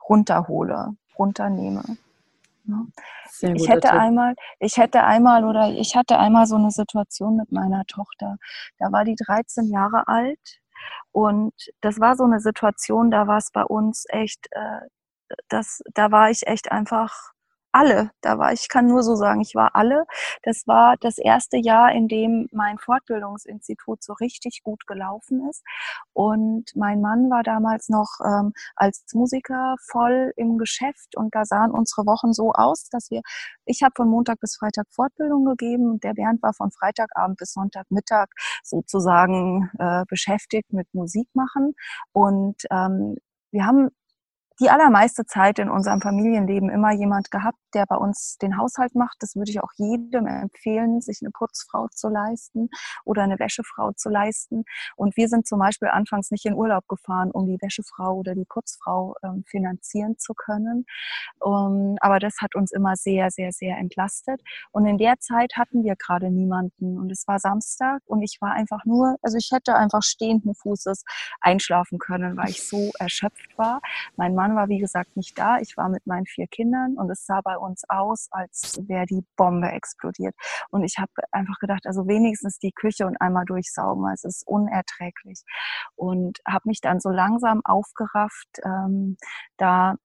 runterhole, runternehme. ich hätte Tipp. einmal, ich hätte einmal oder ich hatte einmal so eine Situation mit meiner Tochter. Da war die 13 Jahre alt und das war so eine Situation, da war es bei uns echt, äh, das, da war ich echt einfach alle. Da war ich kann nur so sagen, ich war alle. Das war das erste Jahr, in dem mein Fortbildungsinstitut so richtig gut gelaufen ist. Und mein Mann war damals noch ähm, als Musiker voll im Geschäft und da sahen unsere Wochen so aus, dass wir, ich habe von Montag bis Freitag Fortbildung gegeben und der Bernd war von Freitagabend bis Sonntagmittag sozusagen äh, beschäftigt mit Musik machen. Und ähm, wir haben die allermeiste Zeit in unserem Familienleben immer jemand gehabt, der bei uns den Haushalt macht. Das würde ich auch jedem empfehlen, sich eine Putzfrau zu leisten oder eine Wäschefrau zu leisten. Und wir sind zum Beispiel anfangs nicht in Urlaub gefahren, um die Wäschefrau oder die Putzfrau ähm, finanzieren zu können. Ähm, aber das hat uns immer sehr, sehr, sehr entlastet. Und in der Zeit hatten wir gerade niemanden. Und es war Samstag und ich war einfach nur, also ich hätte einfach stehenden Fußes einschlafen können, weil ich so erschöpft war. Mein Mann Mann war, wie gesagt, nicht da. Ich war mit meinen vier Kindern und es sah bei uns aus, als wäre die Bombe explodiert. Und ich habe einfach gedacht, also wenigstens die Küche und einmal durchsaugen, es ist unerträglich. Und habe mich dann so langsam aufgerafft, ähm, da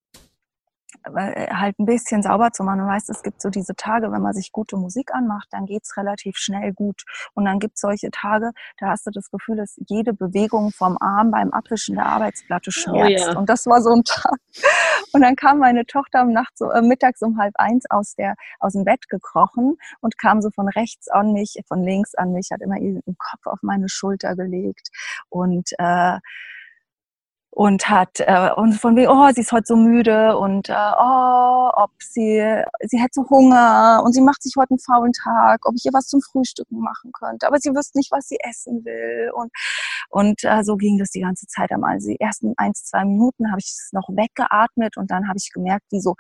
halt ein bisschen sauber zu machen. Du weißt, es gibt so diese Tage, wenn man sich gute Musik anmacht, dann geht's relativ schnell gut. Und dann gibt's solche Tage, da hast du das Gefühl, dass jede Bewegung vom Arm beim Abwischen der Arbeitsplatte oh schmerzt. Oh ja. Und das war so ein Tag. Und dann kam meine Tochter um Nacht so, äh, mittags um halb eins aus, der, aus dem Bett gekrochen und kam so von rechts an mich, von links an mich, hat immer ihren Kopf auf meine Schulter gelegt. Und äh, und hat äh, und von wegen, oh, sie ist heute so müde und äh, oh, ob sie sie hätte so Hunger und sie macht sich heute einen faulen Tag, ob ich ihr was zum Frühstücken machen könnte, aber sie wüsste nicht, was sie essen will und und äh, so ging das die ganze Zeit einmal. Die ersten ein, zwei Minuten habe ich es noch weggeatmet und dann habe ich gemerkt, wie so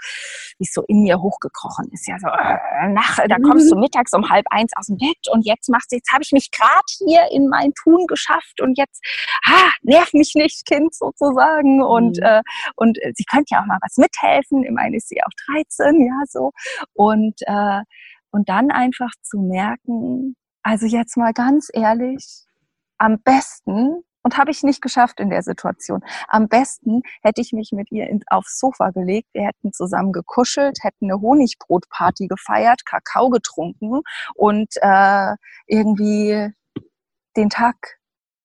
wie es so in mir hochgekrochen ist. Ja so äh, nach, da kommst du mhm. mittags um halb eins aus dem Bett und jetzt machst du jetzt habe ich mich gerade hier in mein Tun geschafft und jetzt ah, nerv mich nicht, Kind sozusagen sozusagen und, mhm. äh, und äh, sie könnte ja auch mal was mithelfen. Immerhin ist sie auch 13, ja, so. Und, äh, und dann einfach zu merken, also jetzt mal ganz ehrlich, am besten, und habe ich nicht geschafft in der Situation. Am besten hätte ich mich mit ihr in, aufs Sofa gelegt, wir hätten zusammen gekuschelt, hätten eine Honigbrotparty gefeiert, Kakao getrunken und äh, irgendwie den Tag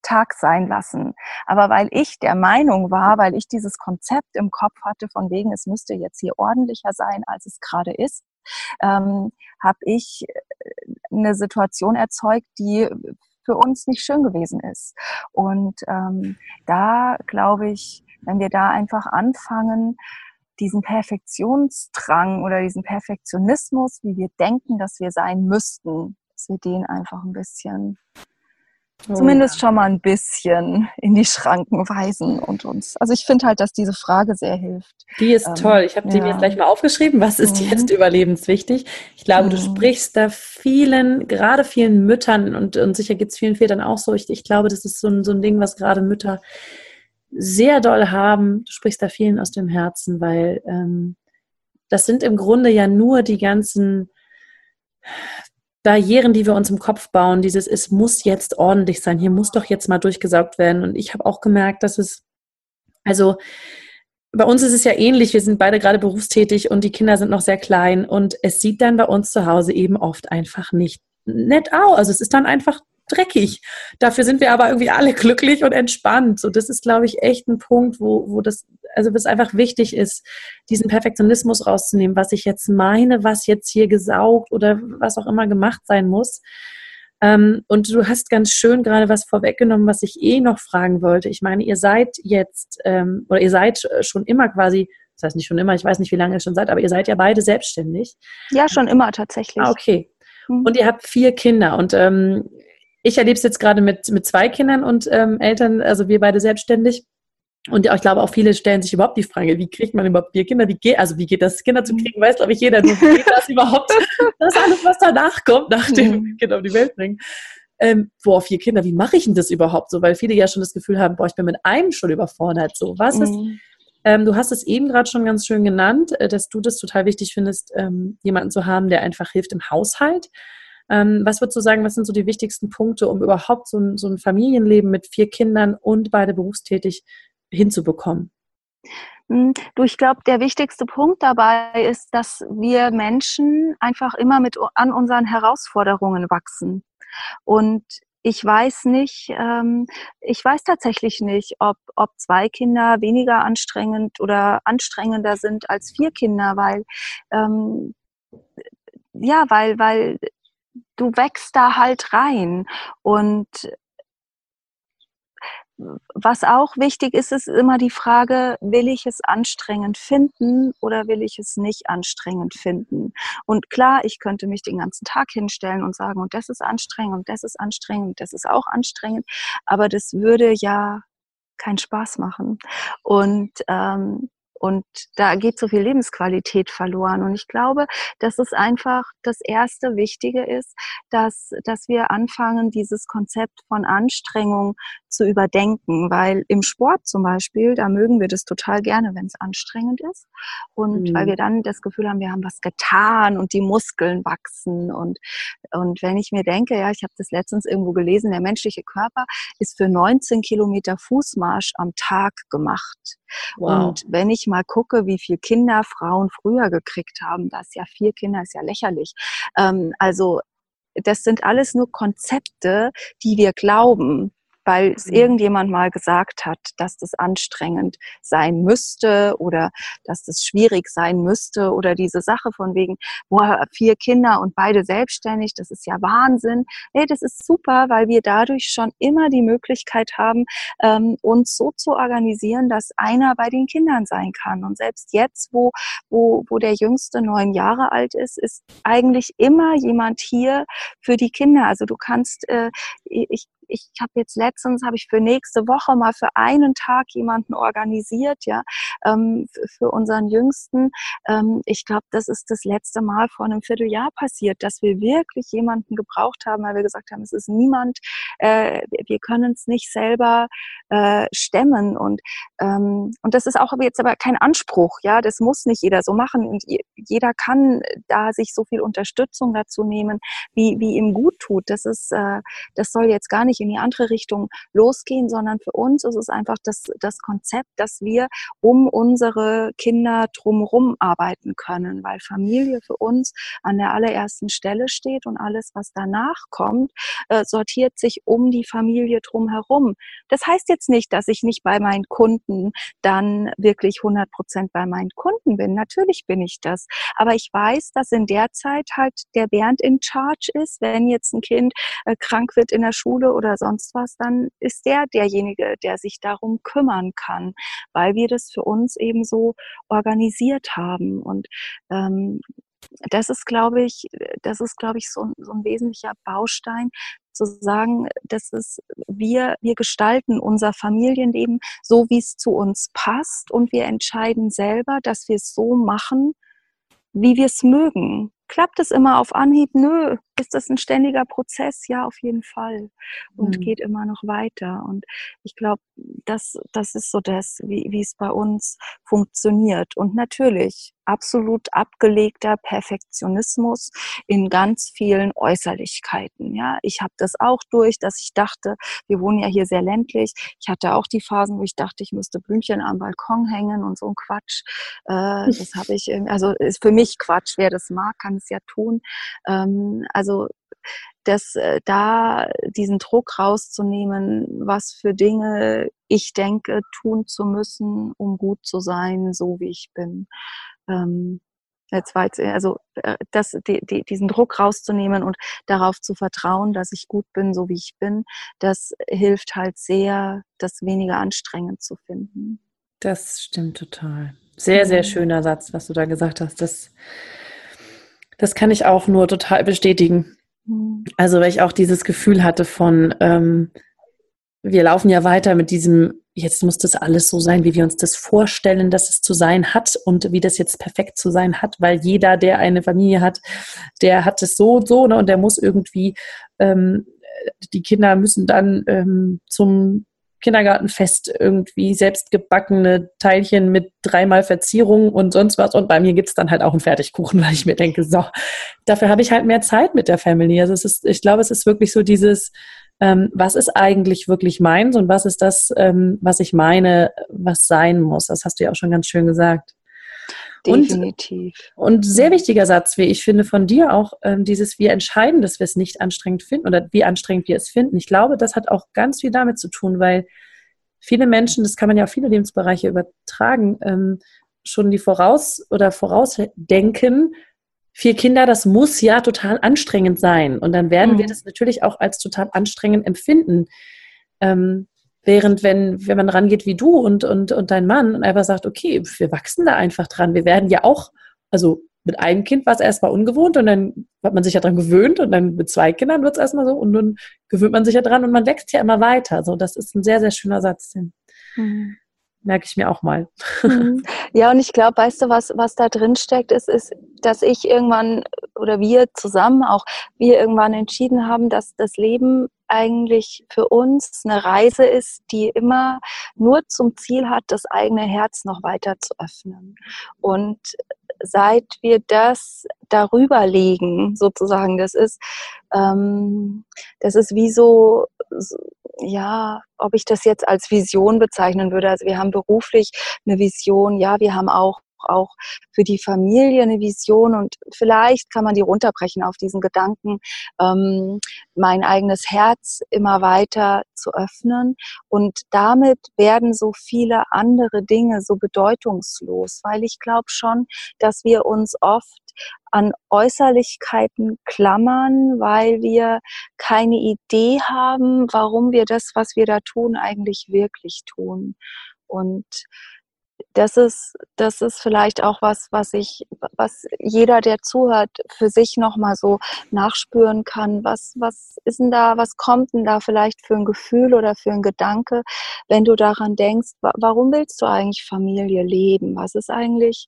Tag sein lassen. Aber weil ich der Meinung war, weil ich dieses Konzept im Kopf hatte, von wegen, es müsste jetzt hier ordentlicher sein, als es gerade ist, ähm, habe ich äh, eine Situation erzeugt, die für uns nicht schön gewesen ist. Und ähm, da glaube ich, wenn wir da einfach anfangen, diesen Perfektionsdrang oder diesen Perfektionismus, wie wir denken, dass wir sein müssten, dass wir den einfach ein bisschen Oh, zumindest schon mal ein bisschen in die Schranken weisen und uns. Also ich finde halt, dass diese Frage sehr hilft. Die ist ähm, toll. Ich habe ja. die mir gleich mal aufgeschrieben. Was ist mhm. jetzt überlebenswichtig? Ich glaube, mhm. du sprichst da vielen, gerade vielen Müttern und, und sicher gibt es vielen Vätern auch so. Ich, ich glaube, das ist so ein, so ein Ding, was gerade Mütter sehr doll haben. Du sprichst da vielen aus dem Herzen, weil ähm, das sind im Grunde ja nur die ganzen Barrieren, die wir uns im Kopf bauen, dieses, es muss jetzt ordentlich sein, hier muss doch jetzt mal durchgesaugt werden. Und ich habe auch gemerkt, dass es, also bei uns ist es ja ähnlich, wir sind beide gerade berufstätig und die Kinder sind noch sehr klein und es sieht dann bei uns zu Hause eben oft einfach nicht nett aus. Also es ist dann einfach dreckig. Dafür sind wir aber irgendwie alle glücklich und entspannt. So, das ist, glaube ich, echt ein Punkt, wo, wo das, also was einfach wichtig ist, diesen Perfektionismus rauszunehmen, was ich jetzt meine, was jetzt hier gesaugt oder was auch immer gemacht sein muss. Ähm, und du hast ganz schön gerade was vorweggenommen, was ich eh noch fragen wollte. Ich meine, ihr seid jetzt, ähm, oder ihr seid schon immer quasi das heißt nicht schon immer, ich weiß nicht, wie lange ihr schon seid, aber ihr seid ja beide selbstständig. Ja, schon immer tatsächlich. Ah, okay. Mhm. Und ihr habt vier Kinder. Und ähm, ich erlebe es jetzt gerade mit, mit zwei Kindern und ähm, Eltern, also wir beide selbstständig. Und ich glaube auch viele stellen sich überhaupt die Frage, wie kriegt man überhaupt vier Kinder? Wie geht, also wie geht das, Kinder zu kriegen, weiß glaube ich jeder. Wie geht das überhaupt? Das alles, was danach kommt, nach dem mhm. Kind auf die Welt bringen. Ähm, boah, vier Kinder, wie mache ich denn das überhaupt so? Weil viele ja schon das Gefühl haben, boah, ich bin mit einem schon überfordert. So, was ist, mhm. ähm, du hast es eben gerade schon ganz schön genannt, äh, dass du das total wichtig findest, ähm, jemanden zu haben, der einfach hilft im Haushalt. Ähm, was würdest du sagen, was sind so die wichtigsten Punkte, um überhaupt so ein, so ein Familienleben mit vier Kindern und beide berufstätig hinzubekommen? Hm, du, ich glaube, der wichtigste Punkt dabei ist, dass wir Menschen einfach immer mit an unseren Herausforderungen wachsen. Und ich weiß nicht, ähm, ich weiß tatsächlich nicht, ob, ob zwei Kinder weniger anstrengend oder anstrengender sind als vier Kinder, weil ähm, ja, weil, weil du wächst da halt rein. Und was auch wichtig ist, ist immer die Frage, will ich es anstrengend finden oder will ich es nicht anstrengend finden? Und klar, ich könnte mich den ganzen Tag hinstellen und sagen, und das ist anstrengend und das ist anstrengend das ist auch anstrengend, aber das würde ja keinen Spaß machen. Und ähm, und da geht so viel Lebensqualität verloren. Und ich glaube, dass es einfach das erste Wichtige ist, dass, dass wir anfangen, dieses Konzept von Anstrengung zu überdenken, weil im Sport zum Beispiel, da mögen wir das total gerne, wenn es anstrengend ist und mhm. weil wir dann das Gefühl haben, wir haben was getan und die Muskeln wachsen und, und wenn ich mir denke, ja, ich habe das letztens irgendwo gelesen, der menschliche Körper ist für 19 Kilometer Fußmarsch am Tag gemacht. Wow. Und wenn ich mal gucke, wie viele Kinder Frauen früher gekriegt haben, das ja vier Kinder ist ja lächerlich. Ähm, also das sind alles nur Konzepte, die wir glauben weil es mhm. irgendjemand mal gesagt hat, dass das anstrengend sein müsste oder dass das schwierig sein müsste oder diese Sache von wegen, boah, vier Kinder und beide selbstständig, das ist ja Wahnsinn. Hey, das ist super, weil wir dadurch schon immer die Möglichkeit haben, ähm, uns so zu organisieren, dass einer bei den Kindern sein kann. Und selbst jetzt, wo, wo, wo der Jüngste neun Jahre alt ist, ist eigentlich immer jemand hier für die Kinder. Also du kannst, äh, ich, ich habe jetzt letztens, habe ich für nächste Woche mal für einen Tag jemanden organisiert, ja, ähm, für unseren Jüngsten. Ähm, ich glaube, das ist das letzte Mal vor einem Vierteljahr passiert, dass wir wirklich jemanden gebraucht haben, weil wir gesagt haben, es ist niemand, äh, wir können es nicht selber äh, stemmen und ähm, und das ist auch jetzt aber kein Anspruch, ja, das muss nicht jeder so machen und jeder kann da sich so viel Unterstützung dazu nehmen, wie wie ihm gut tut. Das ist, äh, das soll jetzt gar nicht in die andere Richtung losgehen, sondern für uns ist es einfach das, das Konzept, dass wir um unsere Kinder drumherum arbeiten können, weil Familie für uns an der allerersten Stelle steht und alles, was danach kommt, äh, sortiert sich um die Familie drumherum. Das heißt jetzt nicht, dass ich nicht bei meinen Kunden dann wirklich 100 Prozent bei meinen Kunden bin. Natürlich bin ich das. Aber ich weiß, dass in der Zeit halt der Bernd in Charge ist, wenn jetzt ein Kind äh, krank wird in der Schule oder sonst was, dann ist der derjenige, der sich darum kümmern kann, weil wir das für uns eben so organisiert haben. Und ähm, das ist, glaube ich, das ist, glaube ich, so, so ein wesentlicher Baustein, zu sagen, das ist, wir, wir gestalten unser Familienleben so, wie es zu uns passt und wir entscheiden selber, dass wir es so machen, wie wir es mögen. Klappt es immer auf Anhieb? Nö. Ist das ein ständiger Prozess? Ja, auf jeden Fall. Und mhm. geht immer noch weiter. Und ich glaube, das, das ist so das, wie, wie es bei uns funktioniert. Und natürlich absolut abgelegter Perfektionismus in ganz vielen Äußerlichkeiten. Ja, ich habe das auch durch, dass ich dachte, wir wohnen ja hier sehr ländlich. Ich hatte auch die Phasen, wo ich dachte, ich müsste Blümchen am Balkon hängen und so ein Quatsch. Äh, das habe ich, also ist für mich Quatsch. Wer das mag, kann es ja tun. Ähm, also dass äh, da diesen Druck rauszunehmen, was für Dinge ich denke, tun zu müssen, um gut zu sein, so wie ich bin ähm, jetzt war jetzt, also äh, das, die, die, diesen Druck rauszunehmen und darauf zu vertrauen, dass ich gut bin, so wie ich bin, das hilft halt sehr, das weniger anstrengend zu finden. Das stimmt total. Sehr, sehr schöner Satz, was du da gesagt hast. Das, das kann ich auch nur total bestätigen. Mhm. Also, weil ich auch dieses Gefühl hatte von, ähm, wir laufen ja weiter mit diesem jetzt muss das alles so sein, wie wir uns das vorstellen, dass es zu sein hat und wie das jetzt perfekt zu sein hat, weil jeder, der eine Familie hat, der hat es so und so ne, und der muss irgendwie, ähm, die Kinder müssen dann ähm, zum Kindergartenfest irgendwie selbstgebackene Teilchen mit dreimal Verzierung und sonst was. Und bei mir gibt es dann halt auch einen Fertigkuchen, weil ich mir denke, so, dafür habe ich halt mehr Zeit mit der Family. Also es ist, ich glaube, es ist wirklich so dieses, ähm, was ist eigentlich wirklich meins und was ist das, ähm, was ich meine, was sein muss. Das hast du ja auch schon ganz schön gesagt. Definitiv. Und, und sehr wichtiger Satz, wie ich finde, von dir auch, ähm, dieses, wir entscheiden, dass wir es nicht anstrengend finden oder wie anstrengend wir es finden. Ich glaube, das hat auch ganz viel damit zu tun, weil viele Menschen, das kann man ja auf viele Lebensbereiche übertragen, ähm, schon die Voraus- oder Vorausdenken, vier Kinder, das muss ja total anstrengend sein. Und dann werden mhm. wir das natürlich auch als total anstrengend empfinden. Ähm, während wenn, wenn man rangeht wie du und, und, und dein Mann und einfach sagt, okay, wir wachsen da einfach dran. Wir werden ja auch, also mit einem Kind war es erstmal ungewohnt und dann hat man sich ja dran gewöhnt und dann mit zwei Kindern wird es erstmal so und dann gewöhnt man sich ja dran und man wächst ja immer weiter. So, das ist ein sehr, sehr schöner Satz. Mhm. merke ich mir auch mal. Mhm. Ja, und ich glaube, weißt du, was, was da drin steckt, ist, ist, dass ich irgendwann oder wir zusammen auch, wir irgendwann entschieden haben, dass das Leben eigentlich für uns eine Reise ist, die immer nur zum Ziel hat, das eigene Herz noch weiter zu öffnen. Und seit wir das darüber legen, sozusagen, das ist, ähm, das ist wie so, ja, ob ich das jetzt als Vision bezeichnen würde. Also wir haben beruflich eine Vision, ja, wir haben auch auch für die Familie eine Vision und vielleicht kann man die runterbrechen auf diesen Gedanken, ähm, mein eigenes Herz immer weiter zu öffnen und damit werden so viele andere Dinge so bedeutungslos, weil ich glaube schon, dass wir uns oft an Äußerlichkeiten klammern, weil wir keine Idee haben, warum wir das, was wir da tun, eigentlich wirklich tun. Und das ist, das ist vielleicht auch was, was ich, was jeder, der zuhört, für sich nochmal so nachspüren kann. Was, was ist denn da, was kommt denn da vielleicht für ein Gefühl oder für ein Gedanke, wenn du daran denkst, warum willst du eigentlich Familie leben? Was ist eigentlich,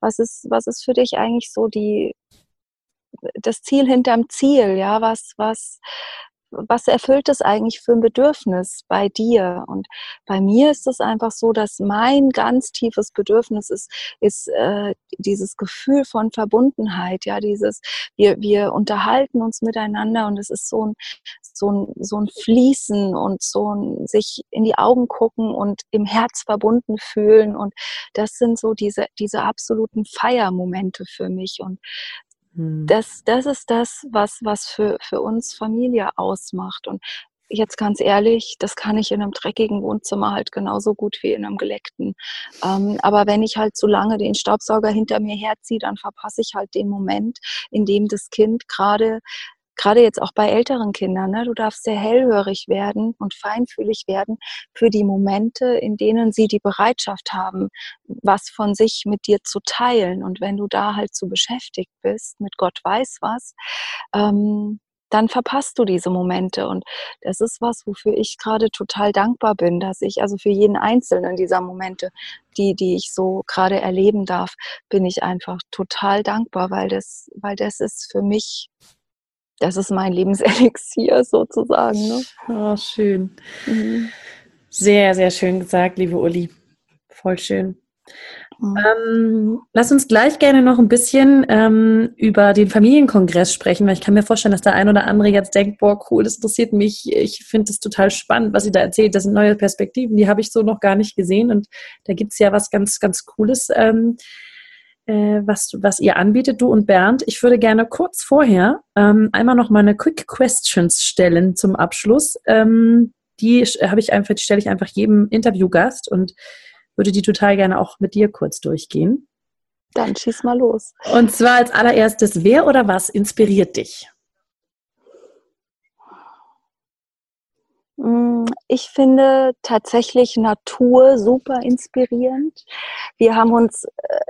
was ist, was ist für dich eigentlich so die, das Ziel hinterm Ziel, ja, was, was, was erfüllt es eigentlich für ein Bedürfnis bei dir? Und bei mir ist es einfach so, dass mein ganz tiefes Bedürfnis ist, ist äh, dieses Gefühl von Verbundenheit, ja, dieses, wir, wir unterhalten uns miteinander und es ist so ein, so ein, so ein Fließen und so ein sich in die Augen gucken und im Herz verbunden fühlen. Und das sind so diese, diese absoluten Feiermomente für mich. Und hm. Das, das ist das, was, was für, für uns Familie ausmacht. Und jetzt ganz ehrlich, das kann ich in einem dreckigen Wohnzimmer halt genauso gut wie in einem geleckten. Ähm, aber wenn ich halt so lange den Staubsauger hinter mir herziehe, dann verpasse ich halt den Moment, in dem das Kind gerade gerade jetzt auch bei älteren Kindern, ne, du darfst sehr hellhörig werden und feinfühlig werden für die Momente, in denen sie die Bereitschaft haben, was von sich mit dir zu teilen. Und wenn du da halt so beschäftigt bist mit Gott weiß was, ähm, dann verpasst du diese Momente. Und das ist was, wofür ich gerade total dankbar bin, dass ich also für jeden einzelnen dieser Momente, die, die ich so gerade erleben darf, bin ich einfach total dankbar, weil das, weil das ist für mich das ist mein Lebenselixier sozusagen. Ne? Oh, schön. Mhm. Sehr, sehr schön gesagt, liebe Uli. Voll schön. Mhm. Ähm, lass uns gleich gerne noch ein bisschen ähm, über den Familienkongress sprechen, weil ich kann mir vorstellen, dass der ein oder andere jetzt denkt, boah, cool, das interessiert mich, ich finde es total spannend, was sie da erzählt, das sind neue Perspektiven, die habe ich so noch gar nicht gesehen und da gibt es ja was ganz, ganz Cooles. Ähm, äh, was, was ihr anbietet, du und Bernd. Ich würde gerne kurz vorher ähm, einmal noch mal eine Quick Questions stellen zum Abschluss. Ähm, die habe ich einfach, stelle ich einfach jedem Interviewgast und würde die total gerne auch mit dir kurz durchgehen. Dann schieß mal los. Und zwar als allererstes, wer oder was inspiriert dich? Mm, ich finde tatsächlich Natur super inspirierend. Wir haben uns äh,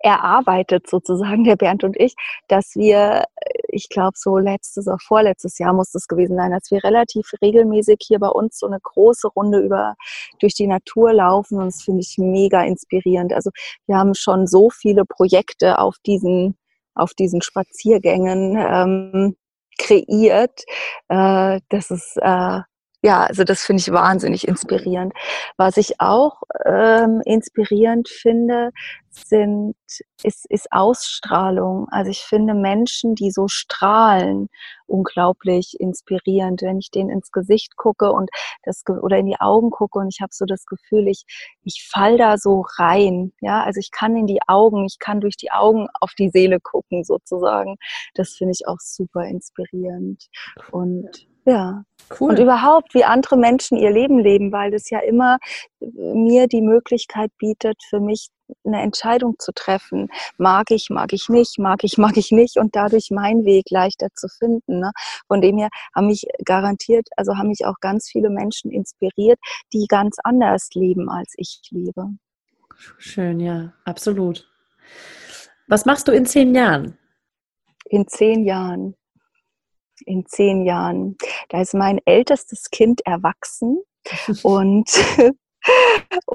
erarbeitet sozusagen, der Bernd und ich, dass wir, ich glaube so letztes oder vorletztes Jahr muss das gewesen sein, dass wir relativ regelmäßig hier bei uns so eine große Runde über durch die Natur laufen und das finde ich mega inspirierend. Also wir haben schon so viele Projekte auf diesen auf diesen Spaziergängen ähm, kreiert. Äh, das ist äh, ja, also das finde ich wahnsinnig inspirierend. Was ich auch ähm, inspirierend finde, sind, ist, ist Ausstrahlung. Also ich finde Menschen, die so strahlen, unglaublich inspirierend. Wenn ich denen ins Gesicht gucke und das oder in die Augen gucke und ich habe so das Gefühl, ich, ich fall da so rein. Ja, also ich kann in die Augen, ich kann durch die Augen auf die Seele gucken sozusagen. Das finde ich auch super inspirierend. Und ja. Cool. Und überhaupt, wie andere Menschen ihr Leben leben, weil das ja immer mir die Möglichkeit bietet, für mich eine Entscheidung zu treffen. Mag ich, mag ich nicht, mag ich, mag ich nicht und dadurch meinen Weg leichter zu finden. Ne? Von dem her haben mich garantiert, also haben mich auch ganz viele Menschen inspiriert, die ganz anders leben, als ich lebe. Schön, ja, absolut. Was machst du in zehn Jahren? In zehn Jahren in zehn Jahren. Da ist mein ältestes Kind erwachsen und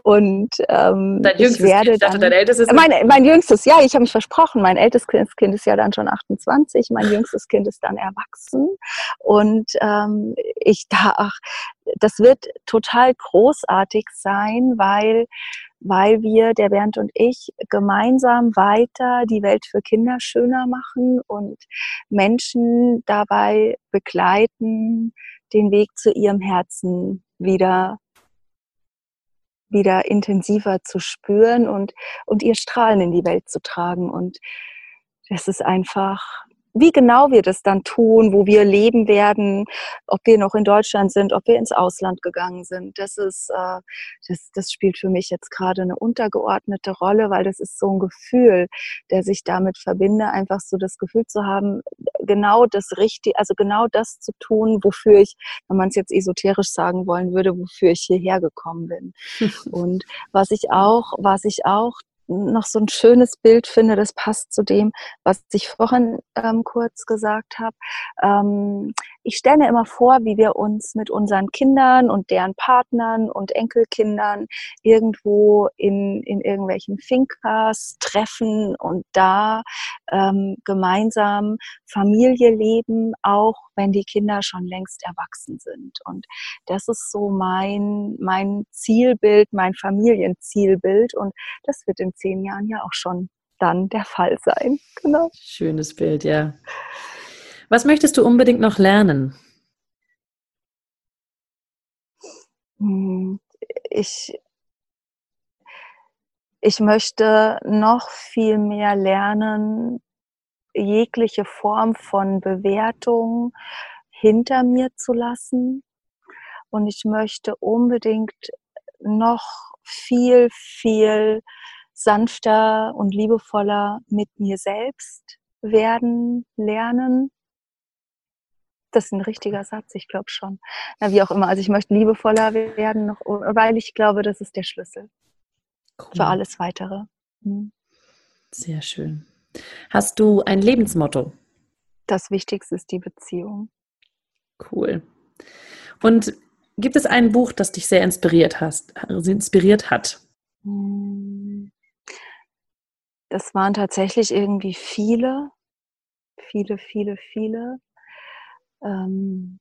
Und ähm, dein jüngstes ich werde kind, dann, dein ältestes mein, mein jüngstes, ja, ich habe mich versprochen. Mein ältestes Kind ist ja dann schon 28, mein jüngstes Kind ist dann erwachsen. Und ähm, ich da, ach, das wird total großartig sein, weil weil wir, der Bernd und ich, gemeinsam weiter die Welt für Kinder schöner machen und Menschen dabei begleiten, den Weg zu ihrem Herzen wieder wieder intensiver zu spüren und, und ihr Strahlen in die Welt zu tragen. Und das ist einfach wie genau wir das dann tun, wo wir leben werden, ob wir noch in Deutschland sind, ob wir ins Ausland gegangen sind, das ist, äh, das, das spielt für mich jetzt gerade eine untergeordnete Rolle, weil das ist so ein Gefühl, der sich damit verbinde, einfach so das Gefühl zu haben, genau das Richtige, also genau das zu tun, wofür ich, wenn man es jetzt esoterisch sagen wollen würde, wofür ich hierher gekommen bin. Und was ich auch, was ich auch noch so ein schönes Bild finde, das passt zu dem, was ich vorhin ähm, kurz gesagt habe. Ähm, ich stelle mir immer vor, wie wir uns mit unseren Kindern und deren Partnern und Enkelkindern irgendwo in, in irgendwelchen Finkas treffen und da ähm, gemeinsam Familie leben, auch wenn die Kinder schon längst erwachsen sind. Und das ist so mein, mein Zielbild, mein Familienzielbild. Und das wird in zehn Jahren ja auch schon dann der Fall sein. Genau. Schönes Bild, ja. Was möchtest du unbedingt noch lernen? Hm, ich, ich möchte noch viel mehr lernen, jegliche Form von Bewertung hinter mir zu lassen. Und ich möchte unbedingt noch viel, viel sanfter und liebevoller mit mir selbst werden, lernen. Das ist ein richtiger Satz, ich glaube schon. Na, wie auch immer. Also ich möchte liebevoller werden, noch, weil ich glaube, das ist der Schlüssel cool. für alles weitere. Mhm. Sehr schön. Hast du ein Lebensmotto? Das Wichtigste ist die Beziehung. Cool. Und gibt es ein Buch, das dich sehr inspiriert, hast, inspiriert hat? Hm. Das waren tatsächlich irgendwie viele, viele, viele, viele. Ähm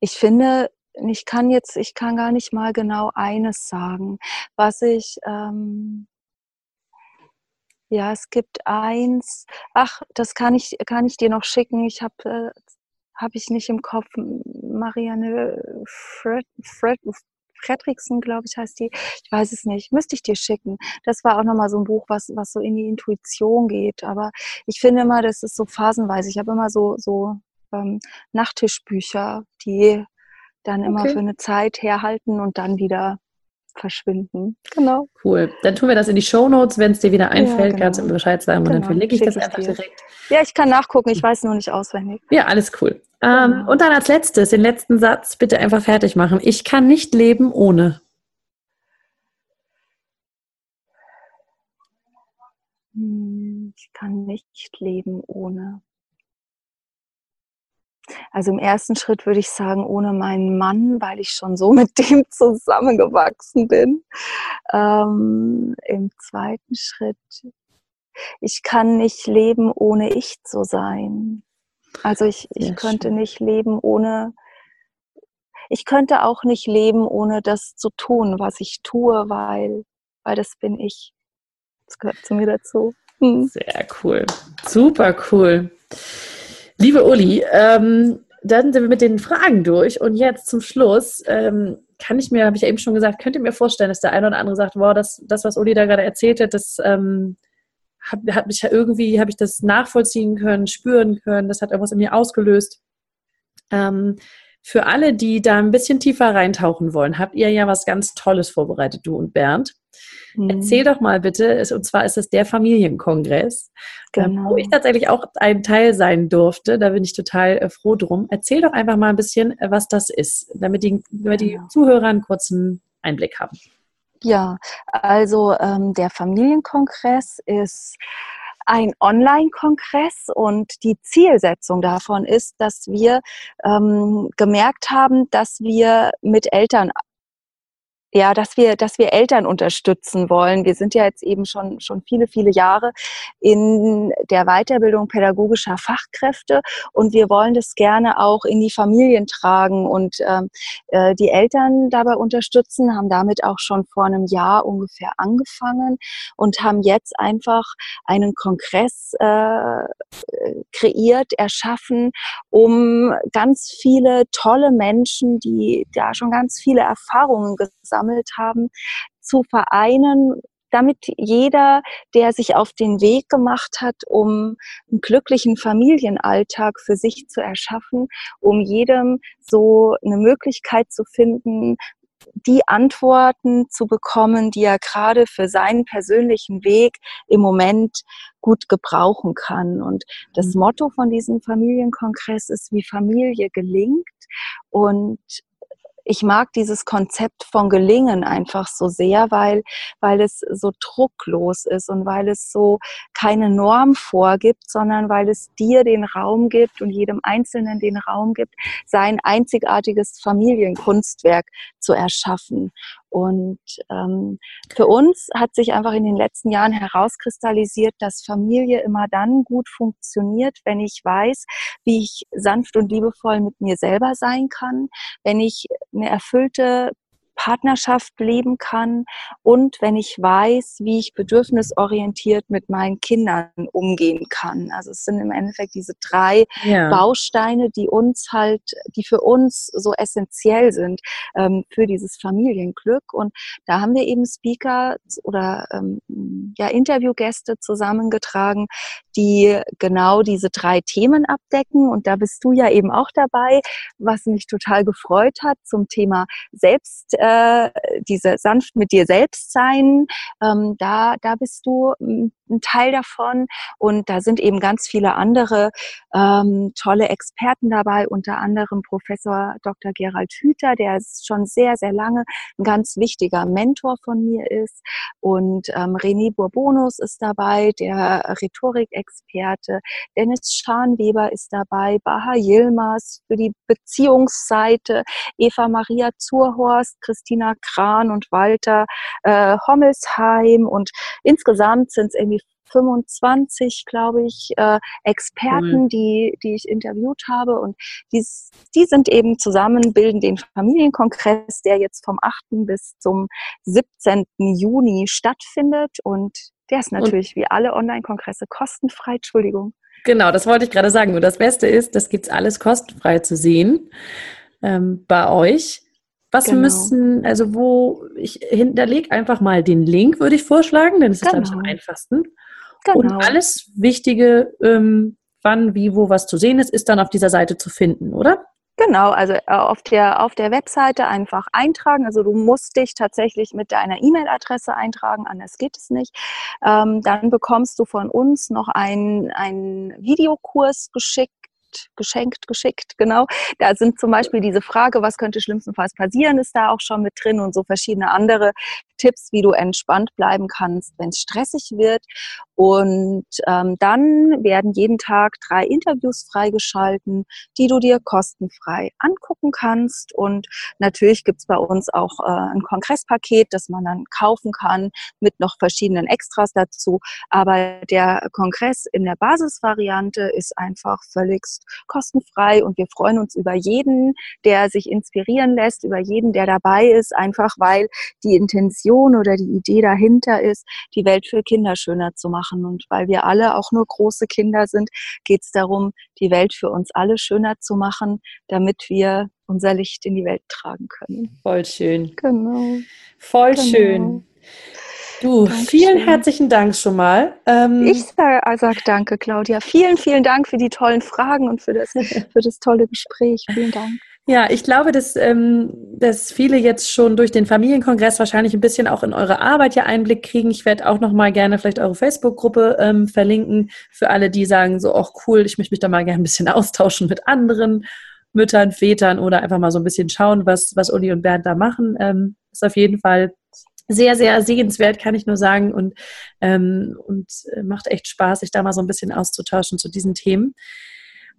ich finde, ich kann jetzt, ich kann gar nicht mal genau eines sagen. Was ich, ähm ja, es gibt eins. Ach, das kann ich, kann ich dir noch schicken. Ich habe äh, habe ich nicht im Kopf. Marianne Fred, Fred, Fredriksen, glaube ich, heißt die. Ich weiß es nicht. Müsste ich dir schicken. Das war auch nochmal so ein Buch, was, was so in die Intuition geht. Aber ich finde immer, das ist so phasenweise. Ich habe immer so, so ähm, Nachttischbücher, die dann immer okay. für eine Zeit herhalten und dann wieder verschwinden. Genau. Cool. Dann tun wir das in die Show Notes, wenn es dir wieder einfällt, ja, genau. kannst du mir Bescheid sagen und genau. dann verlinke ich das einfach dir. direkt. Ja, ich kann nachgucken, ich weiß nur nicht auswendig. Ja, alles cool. Ähm, genau. und dann als letztes, den letzten Satz bitte einfach fertig machen. Ich kann nicht leben ohne. Hm, ich kann nicht leben ohne. Also im ersten Schritt würde ich sagen, ohne meinen Mann, weil ich schon so mit dem zusammengewachsen bin. Ähm, Im zweiten Schritt, ich kann nicht leben, ohne ich zu sein. Also ich, ich könnte schön. nicht leben ohne, ich könnte auch nicht leben, ohne das zu tun, was ich tue, weil, weil das bin ich. Das gehört zu mir dazu. Hm. Sehr cool. Super cool. Liebe Uli, ähm, dann sind wir mit den Fragen durch und jetzt zum Schluss ähm, kann ich mir, habe ich ja eben schon gesagt, könnt ihr mir vorstellen, dass der eine oder andere sagt, wow, das, das was Uli da gerade erzählt hat, das ähm, hat, hat mich ja irgendwie, habe ich das nachvollziehen können, spüren können, das hat irgendwas in mir ausgelöst. Ähm, für alle, die da ein bisschen tiefer reintauchen wollen, habt ihr ja was ganz Tolles vorbereitet, du und Bernd. Mhm. Erzähl doch mal bitte, und zwar ist es der Familienkongress, genau. wo ich tatsächlich auch ein Teil sein durfte. Da bin ich total äh, froh drum. Erzähl doch einfach mal ein bisschen, äh, was das ist, damit die, damit die Zuhörer einen kurzen Einblick haben. Ja, also ähm, der Familienkongress ist ein Online-Kongress und die Zielsetzung davon ist, dass wir ähm, gemerkt haben, dass wir mit Eltern ja, dass wir, dass wir Eltern unterstützen wollen. Wir sind ja jetzt eben schon, schon viele, viele Jahre in der Weiterbildung pädagogischer Fachkräfte und wir wollen das gerne auch in die Familien tragen und ähm, äh, die Eltern dabei unterstützen, haben damit auch schon vor einem Jahr ungefähr angefangen und haben jetzt einfach einen Kongress äh, kreiert, erschaffen, um ganz viele tolle Menschen, die da schon ganz viele Erfahrungen gesammelt gesammelt haben, zu vereinen, damit jeder, der sich auf den Weg gemacht hat, um einen glücklichen Familienalltag für sich zu erschaffen, um jedem so eine Möglichkeit zu finden, die Antworten zu bekommen, die er gerade für seinen persönlichen Weg im Moment gut gebrauchen kann. Und das mhm. Motto von diesem Familienkongress ist, wie Familie gelingt. Und ich mag dieses Konzept von Gelingen einfach so sehr, weil, weil es so drucklos ist und weil es so keine Norm vorgibt, sondern weil es dir den Raum gibt und jedem Einzelnen den Raum gibt, sein einzigartiges Familienkunstwerk zu erschaffen. Und ähm, für uns hat sich einfach in den letzten Jahren herauskristallisiert, dass Familie immer dann gut funktioniert, wenn ich weiß, wie ich sanft und liebevoll mit mir selber sein kann, wenn ich eine erfüllte Partnerschaft leben kann und wenn ich weiß, wie ich bedürfnisorientiert mit meinen Kindern umgehen kann. Also es sind im Endeffekt diese drei ja. Bausteine, die uns halt, die für uns so essentiell sind ähm, für dieses Familienglück. Und da haben wir eben Speaker oder ähm, ja Interviewgäste zusammengetragen, die genau diese drei Themen abdecken. Und da bist du ja eben auch dabei, was mich total gefreut hat zum Thema Selbst. Äh, äh, diese sanft mit dir selbst sein, ähm, da, da bist du hm, ein Teil davon. Und da sind eben ganz viele andere ähm, tolle Experten dabei, unter anderem Professor Dr. Gerald Hüther, der schon sehr, sehr lange ein ganz wichtiger Mentor von mir ist. Und ähm, René Bourbonus ist dabei, der Rhetorikexperte. Dennis Scharnweber ist dabei, Baha Yilmaz für die Beziehungsseite, Eva Maria Zurhorst, Christina Kran und Walter äh, Hommelsheim. Und insgesamt sind es irgendwie 25, glaube ich, äh, Experten, cool. die, die ich interviewt habe. Und die, die sind eben zusammen, bilden den Familienkongress, der jetzt vom 8. bis zum 17. Juni stattfindet. Und der ist natürlich und wie alle Online-Kongresse kostenfrei. Entschuldigung. Genau, das wollte ich gerade sagen. Und das Beste ist, das gibt es alles kostenfrei zu sehen ähm, bei euch. Was genau. müssen, also wo, ich hinterlege einfach mal den Link, würde ich vorschlagen, denn es ist, genau. glaube ich, am einfachsten. Genau. Und alles Wichtige, ähm, wann, wie, wo was zu sehen ist, ist dann auf dieser Seite zu finden, oder? Genau, also äh, auf der, auf der Webseite einfach eintragen. Also du musst dich tatsächlich mit deiner E-Mail-Adresse eintragen, anders geht es nicht. Ähm, dann bekommst du von uns noch einen, einen Videokurs geschickt geschenkt, geschickt, genau. Da sind zum Beispiel diese Frage, was könnte schlimmstenfalls passieren, ist da auch schon mit drin und so verschiedene andere Tipps, wie du entspannt bleiben kannst, wenn es stressig wird. Und ähm, dann werden jeden Tag drei Interviews freigeschalten, die du dir kostenfrei angucken kannst. Und natürlich gibt's bei uns auch äh, ein Kongresspaket, das man dann kaufen kann mit noch verschiedenen Extras dazu. Aber der Kongress in der Basisvariante ist einfach völlig kostenfrei und wir freuen uns über jeden, der sich inspirieren lässt, über jeden, der dabei ist, einfach weil die Intention oder die Idee dahinter ist, die Welt für Kinder schöner zu machen. Und weil wir alle auch nur große Kinder sind, geht es darum, die Welt für uns alle schöner zu machen, damit wir unser Licht in die Welt tragen können. Voll schön. Genau. Voll genau. schön. Du, Dankeschön. vielen herzlichen Dank schon mal. Ähm ich sage sag danke, Claudia. Vielen, vielen Dank für die tollen Fragen und für das, für das tolle Gespräch. Vielen Dank. Ja, ich glaube, dass, ähm, dass viele jetzt schon durch den Familienkongress wahrscheinlich ein bisschen auch in eure Arbeit ja Einblick kriegen. Ich werde auch noch mal gerne vielleicht eure Facebook-Gruppe ähm, verlinken für alle, die sagen so, ach cool, ich möchte mich da mal gerne ein bisschen austauschen mit anderen Müttern, Vätern oder einfach mal so ein bisschen schauen, was, was Uli und Bernd da machen. Ähm, ist auf jeden Fall sehr, sehr sehenswert, kann ich nur sagen. Und, ähm, und äh, macht echt Spaß, sich da mal so ein bisschen auszutauschen zu diesen Themen.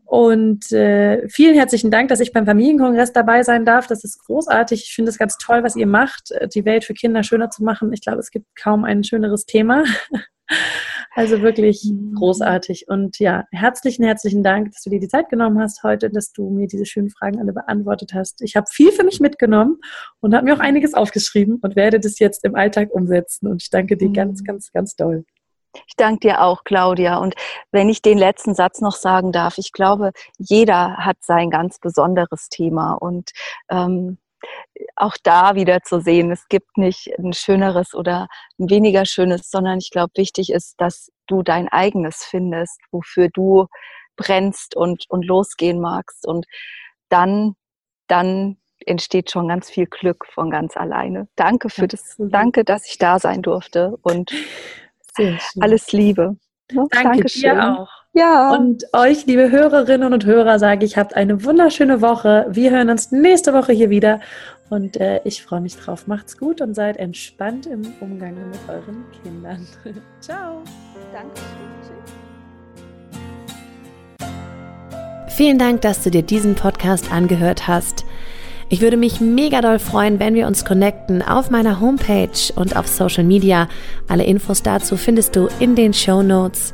Und äh, vielen herzlichen Dank, dass ich beim Familienkongress dabei sein darf. Das ist großartig. Ich finde es ganz toll, was ihr macht, äh, die Welt für Kinder schöner zu machen. Ich glaube, es gibt kaum ein schöneres Thema. Also wirklich mhm. großartig. Und ja, herzlichen, herzlichen Dank, dass du dir die Zeit genommen hast heute, dass du mir diese schönen Fragen alle beantwortet hast. Ich habe viel für mich mitgenommen und habe mir auch einiges aufgeschrieben und werde das jetzt im Alltag umsetzen. Und ich danke dir ganz, mhm. ganz, ganz doll. Ich danke dir auch, Claudia. Und wenn ich den letzten Satz noch sagen darf, ich glaube, jeder hat sein ganz besonderes Thema. Und ähm, auch da wieder zu sehen, es gibt nicht ein schöneres oder ein weniger schönes, sondern ich glaube, wichtig ist, dass du dein eigenes findest, wofür du brennst und, und losgehen magst. Und dann, dann entsteht schon ganz viel Glück von ganz alleine. Danke für das, danke, dass ich da sein durfte und alles Liebe. Danke Dankeschön. dir auch. Ja. Und euch, liebe Hörerinnen und Hörer, sage ich, habt eine wunderschöne Woche. Wir hören uns nächste Woche hier wieder. Und äh, ich freue mich drauf. Macht's gut und seid entspannt im Umgang mit euren Kindern. Ciao. Dankeschön. Vielen Dank, dass du dir diesen Podcast angehört hast. Ich würde mich mega doll freuen, wenn wir uns connecten auf meiner Homepage und auf Social Media. Alle Infos dazu findest du in den Show Notes.